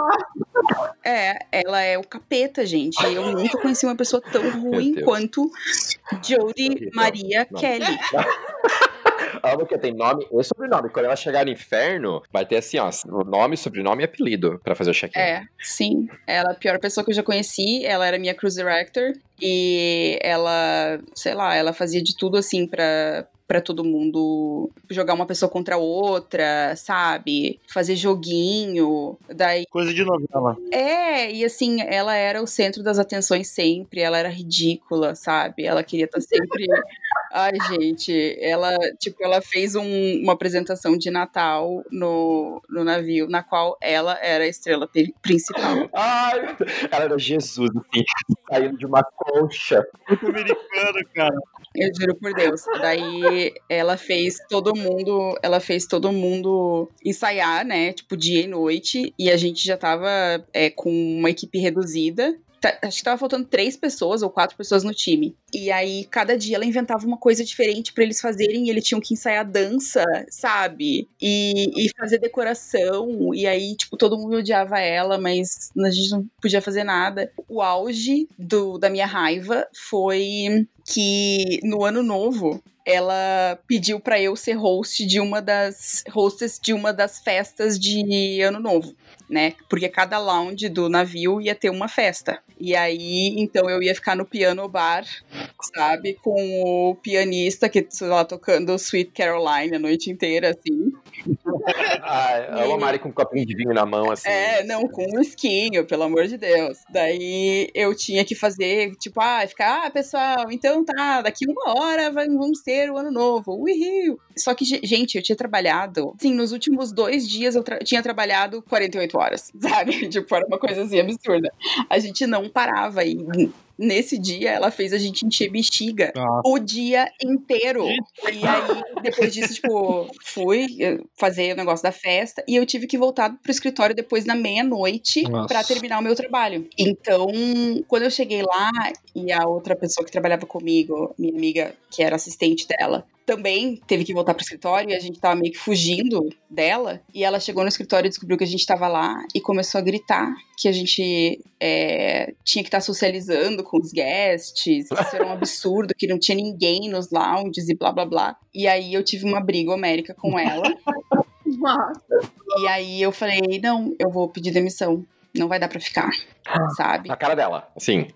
É, ela é o capeta, gente. Eu nunca conheci uma pessoa tão ruim quanto Jodie. Maria Não. Kelly. Amo que tem nome e sobrenome. Quando ela chegar no inferno, vai ter assim, ó, o nome, sobrenome e apelido pra fazer o check-in. É, sim. Ela é a pior pessoa que eu já conheci. Ela era minha cruise director. E ela, sei lá, ela fazia de tudo assim pra, pra todo mundo jogar uma pessoa contra a outra, sabe? Fazer joguinho. Daí. Coisa de novela. É, e assim, ela era o centro das atenções sempre. Ela era ridícula, sabe? Ela queria estar sempre. Ai, gente, ela, tipo, ela fez um- uma apresentação de Natal no, no navio, na qual ela era a estrela pri- principal. Ai, ela era Jesus, assim, saindo de uma concha. Muito americano, cara. Eu juro por Deus. Daí ela fez todo mundo, ela fez todo mundo ensaiar, né? Tipo, dia e noite. E a gente já tava é, com uma equipe reduzida. Tá- acho que tava faltando três pessoas ou quatro pessoas no time. E aí, cada dia ela inventava uma coisa diferente pra eles fazerem e eles tinham que ensaiar dança, sabe? E, e fazer decoração. E aí, tipo, todo mundo odiava ela, mas a gente não podia fazer nada. O auge do, da minha raiva foi que no ano novo ela pediu pra eu ser host de uma das hostess de uma das festas de ano novo, né? Porque cada lounge do navio ia ter uma festa. E aí, então eu ia ficar no piano bar, sabe, com o pianista que lá tocando Sweet Caroline a noite inteira assim. Ah, amo a Mari com um copinho de vinho na mão, assim. É, não, com um esquinho, pelo amor de Deus. Daí eu tinha que fazer, tipo, ah, ficar, ah, pessoal, então tá, daqui uma hora vamos ter o ano novo. Uhul! Só que, ge- gente, eu tinha trabalhado, assim, nos últimos dois dias eu tra- tinha trabalhado 48 horas, sabe? Tipo, era uma coisa assim absurda. A gente não parava e. Nesse dia, ela fez a gente encher bexiga Nossa. o dia inteiro. E aí, depois disso, tipo, fui eh, fazer o negócio da festa e eu tive que voltar pro escritório depois da meia-noite pra terminar o meu trabalho. Então, quando eu cheguei lá e a outra pessoa que trabalhava comigo, minha amiga, que era assistente dela, também teve que voltar pro escritório e a gente tava meio que fugindo dela. E ela chegou no escritório e descobriu que a gente tava lá e começou a gritar que a gente é, tinha que estar socializando com os guests, que isso era um absurdo, que não tinha ninguém nos lounges e blá blá blá. E aí eu tive uma briga homérica com ela. E aí eu falei, não, eu vou pedir demissão. Não vai dar pra ficar, sabe? Na cara dela, assim.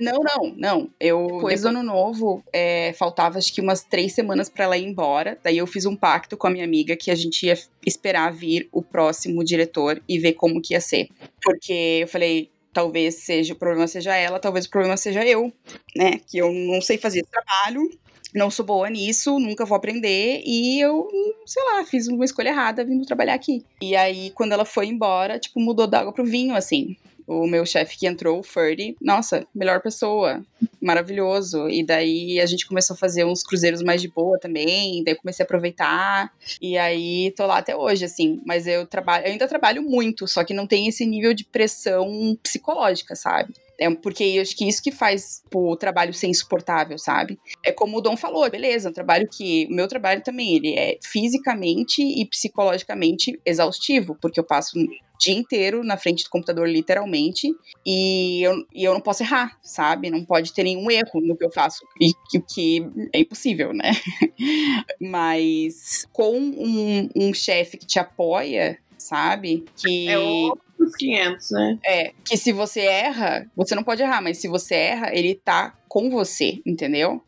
Não, não, não. Eu, depois do ano novo, é, faltava acho que umas três semanas pra ela ir embora. Daí eu fiz um pacto com a minha amiga que a gente ia esperar vir o próximo diretor e ver como que ia ser. Porque eu falei, talvez seja o problema seja ela, talvez o problema seja eu, né? Que eu não sei fazer esse trabalho. Não sou boa nisso, nunca vou aprender e eu, sei lá, fiz uma escolha errada vindo trabalhar aqui. E aí, quando ela foi embora, tipo, mudou da água pro vinho, assim o meu chefe que entrou, o Ferdy, nossa, melhor pessoa, maravilhoso. E daí a gente começou a fazer uns cruzeiros mais de boa também, daí comecei a aproveitar. E aí tô lá até hoje, assim. Mas eu trabalho, eu ainda trabalho muito, só que não tem esse nível de pressão psicológica, sabe? É porque eu acho que isso que faz pô, o trabalho ser insuportável, sabe? É como o Dom falou, beleza, um trabalho que. O meu trabalho também, ele é fisicamente e psicologicamente exaustivo, porque eu passo o dia inteiro na frente do computador, literalmente, e eu, e eu não posso errar, sabe? Não pode ter nenhum erro no que eu faço, e que, que é impossível, né? Mas com um, um chefe que te apoia, sabe? Que É outros 500, né? é, que se você erra, você não pode errar, mas se você erra, ele tá com você, entendeu?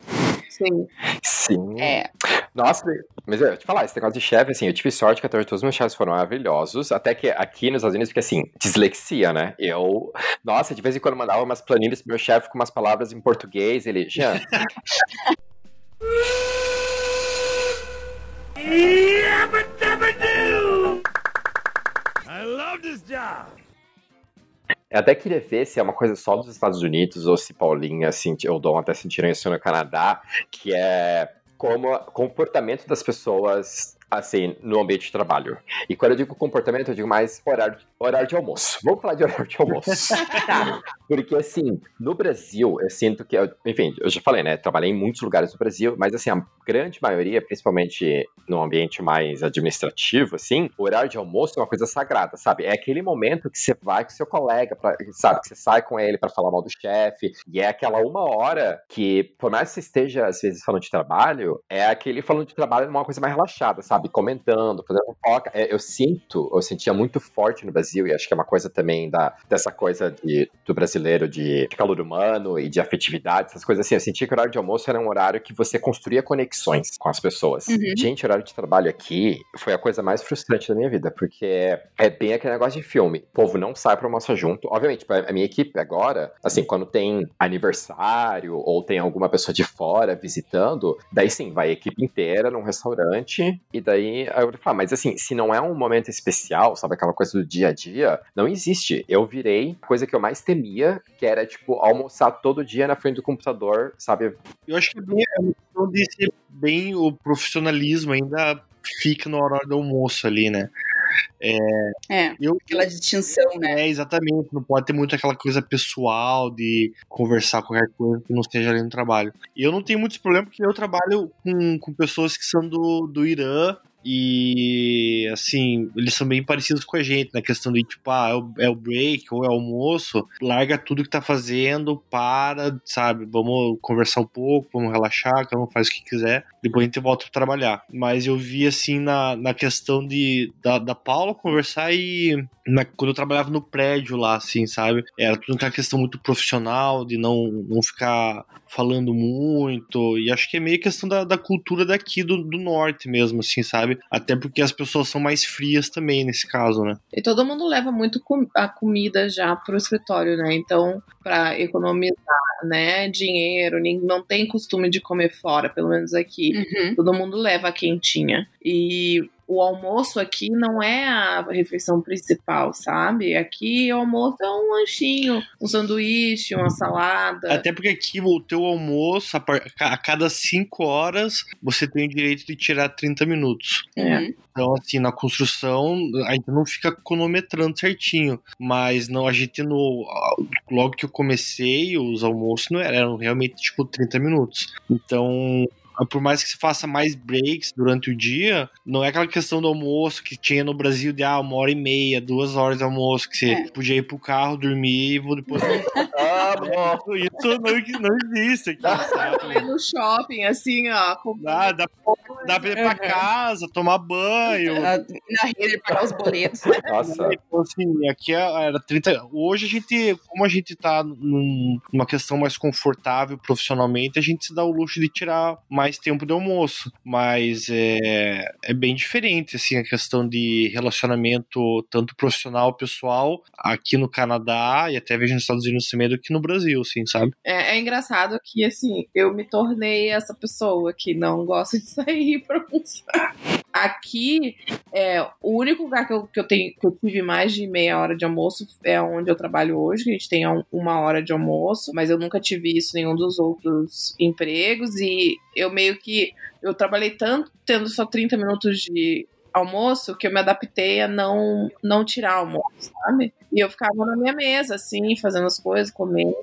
Sim. Sim. É. Nossa, mas eu te falar, esse negócio de chefe, assim, eu tive sorte que até hoje todos os meus chefes foram maravilhosos. Até que aqui nos Estados Unidos, porque assim, dislexia, né? Eu. Nossa, de vez em quando eu mandava umas planilhas pro meu chefe com umas palavras em português, ele. Jean, love this job! eu até queria ver se é uma coisa só dos Estados Unidos ou se Paulinha, assim, ou Dom até sentiram isso no Canadá, que é como comportamento das pessoas assim, no ambiente de trabalho. E quando eu digo comportamento, eu digo mais horário, horário de almoço. Vamos falar de horário de almoço. Tá. Porque, assim, no Brasil, eu sinto que. eu- enfim, eu já falei, né? Trabalhei em muitos lugares do Brasil, mas, assim, a grande maioria, principalmente no ambiente mais administrativo, assim, o horário de almoço é uma coisa sagrada, sabe? É aquele momento que você vai com seu colega, pra, sabe? Que você sai com ele pra falar mal do chefe, e é aquela uma hora que, por mais que você esteja, às vezes, falando de trabalho, é aquele falando de trabalho numa coisa mais relaxada, sabe? Comentando, fazendo fofoca. É, eu sinto, eu sentia muito forte no Brasil, e acho que é uma coisa também da, dessa coisa de, do brasileiro de, de calor humano e de afetividade, essas coisas assim. Eu sentia que o horário de almoço era um horário que você construía conexões com as pessoas. Uhum. Gente, horário de trabalho aqui foi a coisa mais frustrante da minha vida, porque é bem aquele negócio de filme. O povo não sai pra almoçar junto. Obviamente, a minha equipe agora, assim, quando tem aniversário ou tem alguma pessoa de fora visitando, daí sim, vai a equipe inteira num restaurante e daí aí eu falo, mas assim, se não é um momento especial, sabe, aquela coisa do dia a dia, não existe. Eu virei a coisa que eu mais temia, que era, tipo, almoçar todo dia na frente do computador, sabe? Eu acho que é bem, bem o profissionalismo ainda fica na hora do almoço ali, né? É, Eu, aquela distinção, né? É, exatamente. Não pode ter muito aquela coisa pessoal de conversar qualquer coisa que não esteja ali no trabalho. E eu não tenho muitos problemas porque eu trabalho com, com pessoas que são do, do Irã e assim, eles são bem parecidos com a gente na questão de tipo, ah, é o, é o break ou é o almoço, larga tudo que tá fazendo, para, sabe? Vamos conversar um pouco, vamos relaxar, cada um faz o que quiser, depois a gente volta pra trabalhar. Mas eu vi assim na, na questão de da, da Paula conversar e na- quando eu trabalhava no prédio lá, assim, sabe? Era tudo aquela questão muito profissional, de não, não ficar falando muito, e acho que é meio questão da, da cultura daqui do, do norte mesmo, assim, sabe? Até porque as pessoas são mais frias também nesse caso, né? E todo mundo leva muito com- a comida já pro escritório, né? Então, pra economizar, né, dinheiro, não tem costume de comer fora, pelo menos aqui. Uhum. Todo mundo leva a quentinha. E o almoço aqui não é a refeição principal, sabe? Aqui o almoço é um lanchinho, um sanduíche, uma salada. Até porque aqui o teu almoço, a, cada 5 horas, você tem o direito de tirar 30 minutos. É. Uhum. Então, assim, na construção, a gente não fica cronometrando certinho. Mas não, a gente no. Logo que eu comecei, os almoços não eram, eram realmente tipo 30 minutos. Então. Por mais que você faça mais breaks durante o dia, não é aquela questão do almoço que tinha no Brasil de ah, uma hora e meia, duas horas de almoço, que você É. podia ir pro carro, dormir e vou depois. Amo! Isso não, não existe aqui, sabe? No shopping, assim, ó. com- Dá, dá, dá pra ir pra Uhum. casa, tomar banho. Ah, Na rede pagar os boletos. Nossa. Então, assim, aqui era 30. Hoje a gente, como a gente tá num- numa questão mais confortável profissionalmente, a gente se dá o luxo de tirar mais tempo de almoço. Mas é, é bem diferente, assim, a questão de relacionamento, tanto profissional, pessoal, aqui no Canadá e até vejo nos Estados Unidos também do que no Brasil, assim, sabe? É, é engraçado que, assim, eu me tornei essa pessoa que não gosta de sair pra almoçar. Aqui, é, o único lugar que eu, que eu tenho que eu tive mais de meia hora de almoço é onde eu trabalho hoje, que a gente tem um- uma hora de almoço, mas eu nunca tive isso em nenhum dos outros empregos e eu meio que eu trabalhei tanto tendo só 30 minutos de almoço que eu me adaptei a não não tirar almoço, sabe? E eu ficava na minha mesa, assim, fazendo as coisas, comendo.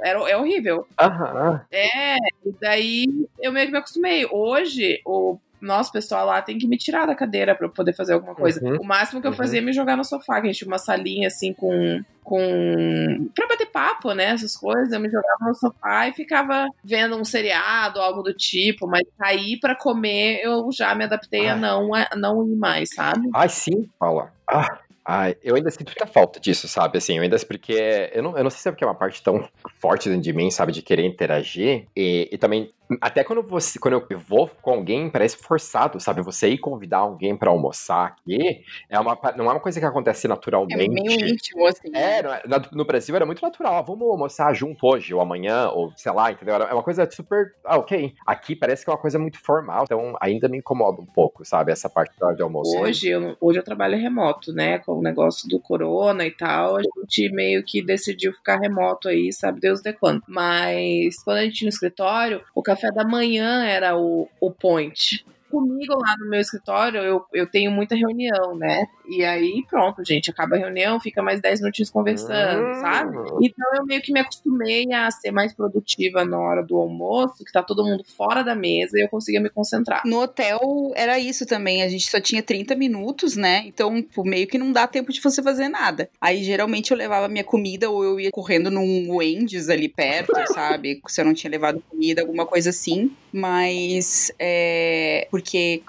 Era, é horrível. Aham. É, e daí eu meio que me acostumei. Hoje, o nosso pessoal lá tem que me tirar da cadeira pra eu poder fazer alguma coisa. Uhum. O máximo que eu Uhum. fazia é me jogar no sofá, que a gente tinha uma salinha assim com. com. pra bater papo, né? Essas coisas. Eu me jogava no sofá e ficava vendo um seriado, algo do tipo, mas sair pra comer eu já me adaptei a Ai. não, a não ir mais, sabe? Ai, sim, Paula. Ah, ai, eu ainda sinto muita falta disso, sabe? Assim, eu ainda porque eu não, eu não sei se é porque é uma parte tão forte dentro de mim, sabe, de querer interagir e, e também até quando você quando eu vou com alguém parece forçado, sabe? Você ir convidar alguém pra almoçar aqui é uma não é uma coisa que acontece É naturalmente. meio íntimo, assim. É, não é- na- no Brasil era muito natural. ah, Vamos almoçar junto hoje ou amanhã, ou sei lá, entendeu? É uma coisa super. Ah, ok. Aqui parece que é uma coisa muito formal, então ainda me incomoda um pouco, sabe? Essa parte da hora de almoço. Hoje eu, hoje eu trabalho remoto, né? Com o negócio do corona e tal. A gente meio que decidiu ficar remoto aí, sabe Deus de quando. Mas quando a gente tinha no escritório, o café da manhã era o, o point. Comigo lá no meu escritório, eu, eu tenho muita reunião, né? E aí, pronto, gente, acaba a reunião, fica mais 10 minutinhos conversando, Hum. sabe? Então eu meio que me acostumei a ser mais produtiva na hora do almoço, que tá todo mundo fora da mesa e eu conseguia me concentrar. No hotel era isso também, a gente só tinha 30 minutos, né? Então, pô, meio que não dá tempo de você fazer nada. Aí, geralmente, eu levava minha comida ou eu ia correndo num Wendy's ali perto, sabe? Se eu não tinha levado comida, alguma coisa assim. Mas, é. Porque,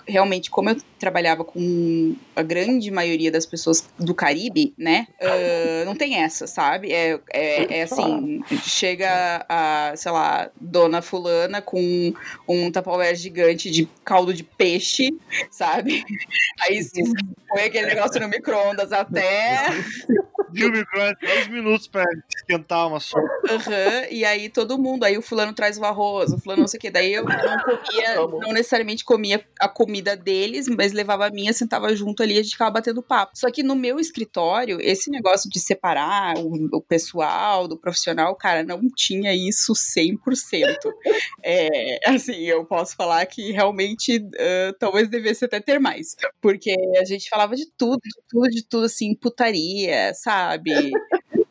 realmente, como eu trabalhava com a grande maioria das pessoas do Caribe, né? ah, não tem essa, sabe? É, é, é assim: chega a, sei lá, dona Fulana com um tupperware gigante de caldo de peixe, sabe? Aí se põe aquele negócio no micro-ondas até Viu, micro-ondas? 10 minutos pra esquentar uma sopa. Aham, e aí todo mundo, aí o fulano traz o arroz, o fulano não sei o que. Daí eu não comia, Amo. não necessariamente comia a comida deles, mas levava a minha, sentava junto ali a gente ficava batendo papo. Só que no meu escritório, esse negócio de separar o, o pessoal do profissional, cara, não tinha isso 100%. É, assim, eu posso falar que realmente ah, talvez devesse até ter mais. Porque a gente falava de tudo, de tudo, de tudo, assim, putaria, sabe?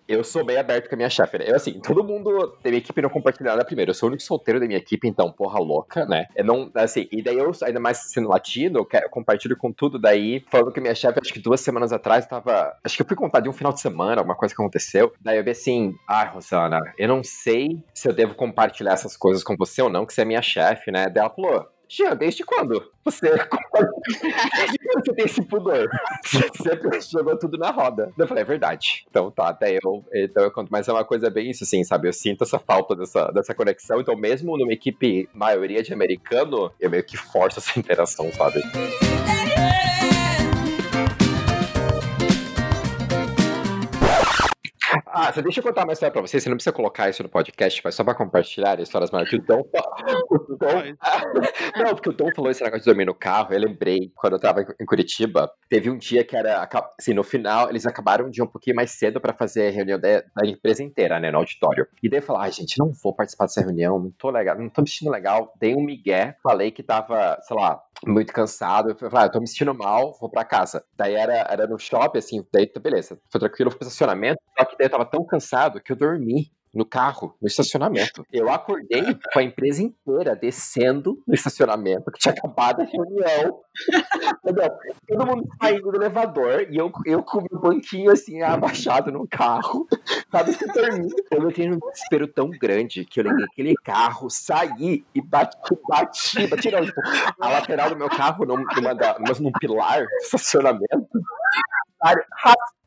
Eu sou bem aberto com a minha chefe, né? Eu, assim, todo mundo da minha equipe não compartilha nada primeiro. Eu sou o único solteiro da minha equipe, então, porra louca, né? Eu não, assim, e daí eu, ainda mais sendo latino, eu quero- compartilho com tudo. Daí, falando que minha chefe, acho que duas semanas atrás, tava. Acho que eu fui contar de um final de semana, alguma coisa que aconteceu. Daí eu vi assim, ai, Rosana, eu não sei se eu devo compartilhar essas coisas com você ou não, que você é minha chefe, né? Daí ela falou. Jean, desde quando você, desde quando você tem esse pudor? Você sempre jogou tudo na roda. Eu falei, é verdade. Então tá, até eu, então eu conto. Mas é uma coisa bem isso, assim, sabe? Eu sinto essa falta dessa, dessa conexão. Então, mesmo numa equipe maioria de americano, eu meio que forço essa interação, sabe? Ah, você deixa eu contar uma história pra vocês. Você não precisa colocar isso no podcast, mas só pra compartilhar histórias maravilhosas. O Dom, o Dom- não, porque o Tom falou esse negócio de dormir no carro. Eu lembrei, quando eu tava em Curitiba, teve um dia que era, assim, no final, eles acabaram de ir um pouquinho mais cedo pra fazer a reunião da, da empresa inteira, né, no auditório. E daí eu falei, ai, gente, não vou participar dessa reunião, não tô legal, não tô me sentindo legal. Dei um migué, falei que tava, sei lá, muito cansado. Eu falei, ah, eu tô me sentindo mal, vou pra casa. Daí era, era no shopping, assim, daí beleza, foi tranquilo, fui pro estacionamento. Só que daí eu tava tão cansado que eu dormi no carro, no estacionamento. Eu acordei com a empresa inteira descendo no estacionamento, que tinha acabado a reunião. Todo mundo saindo do elevador e eu, eu com o meu banquinho assim, abaixado no carro, sabe, se dormindo. Eu entrei num desespero tão grande que eu liguei aquele carro, saí e bati, bati, bati não, tipo, a lateral do meu carro num, numa da, numa- num pilar do estacionamento. Cara,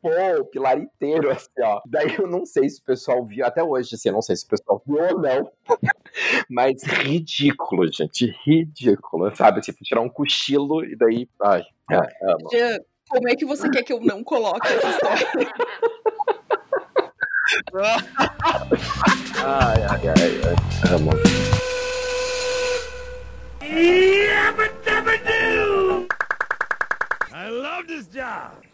o pilar inteiro, assim, ó. Daí eu não sei se o pessoal viu, até hoje, assim, eu não sei se o pessoal viu ou não. Mas ridículo, gente, ridículo, sabe? Tipo, tirar um cochilo e daí, ai, ai amo. Jean, como é que você quer que eu não coloque essa história? Ai, ai, ai, ai, amo. Yabba dabba doo! I love this job.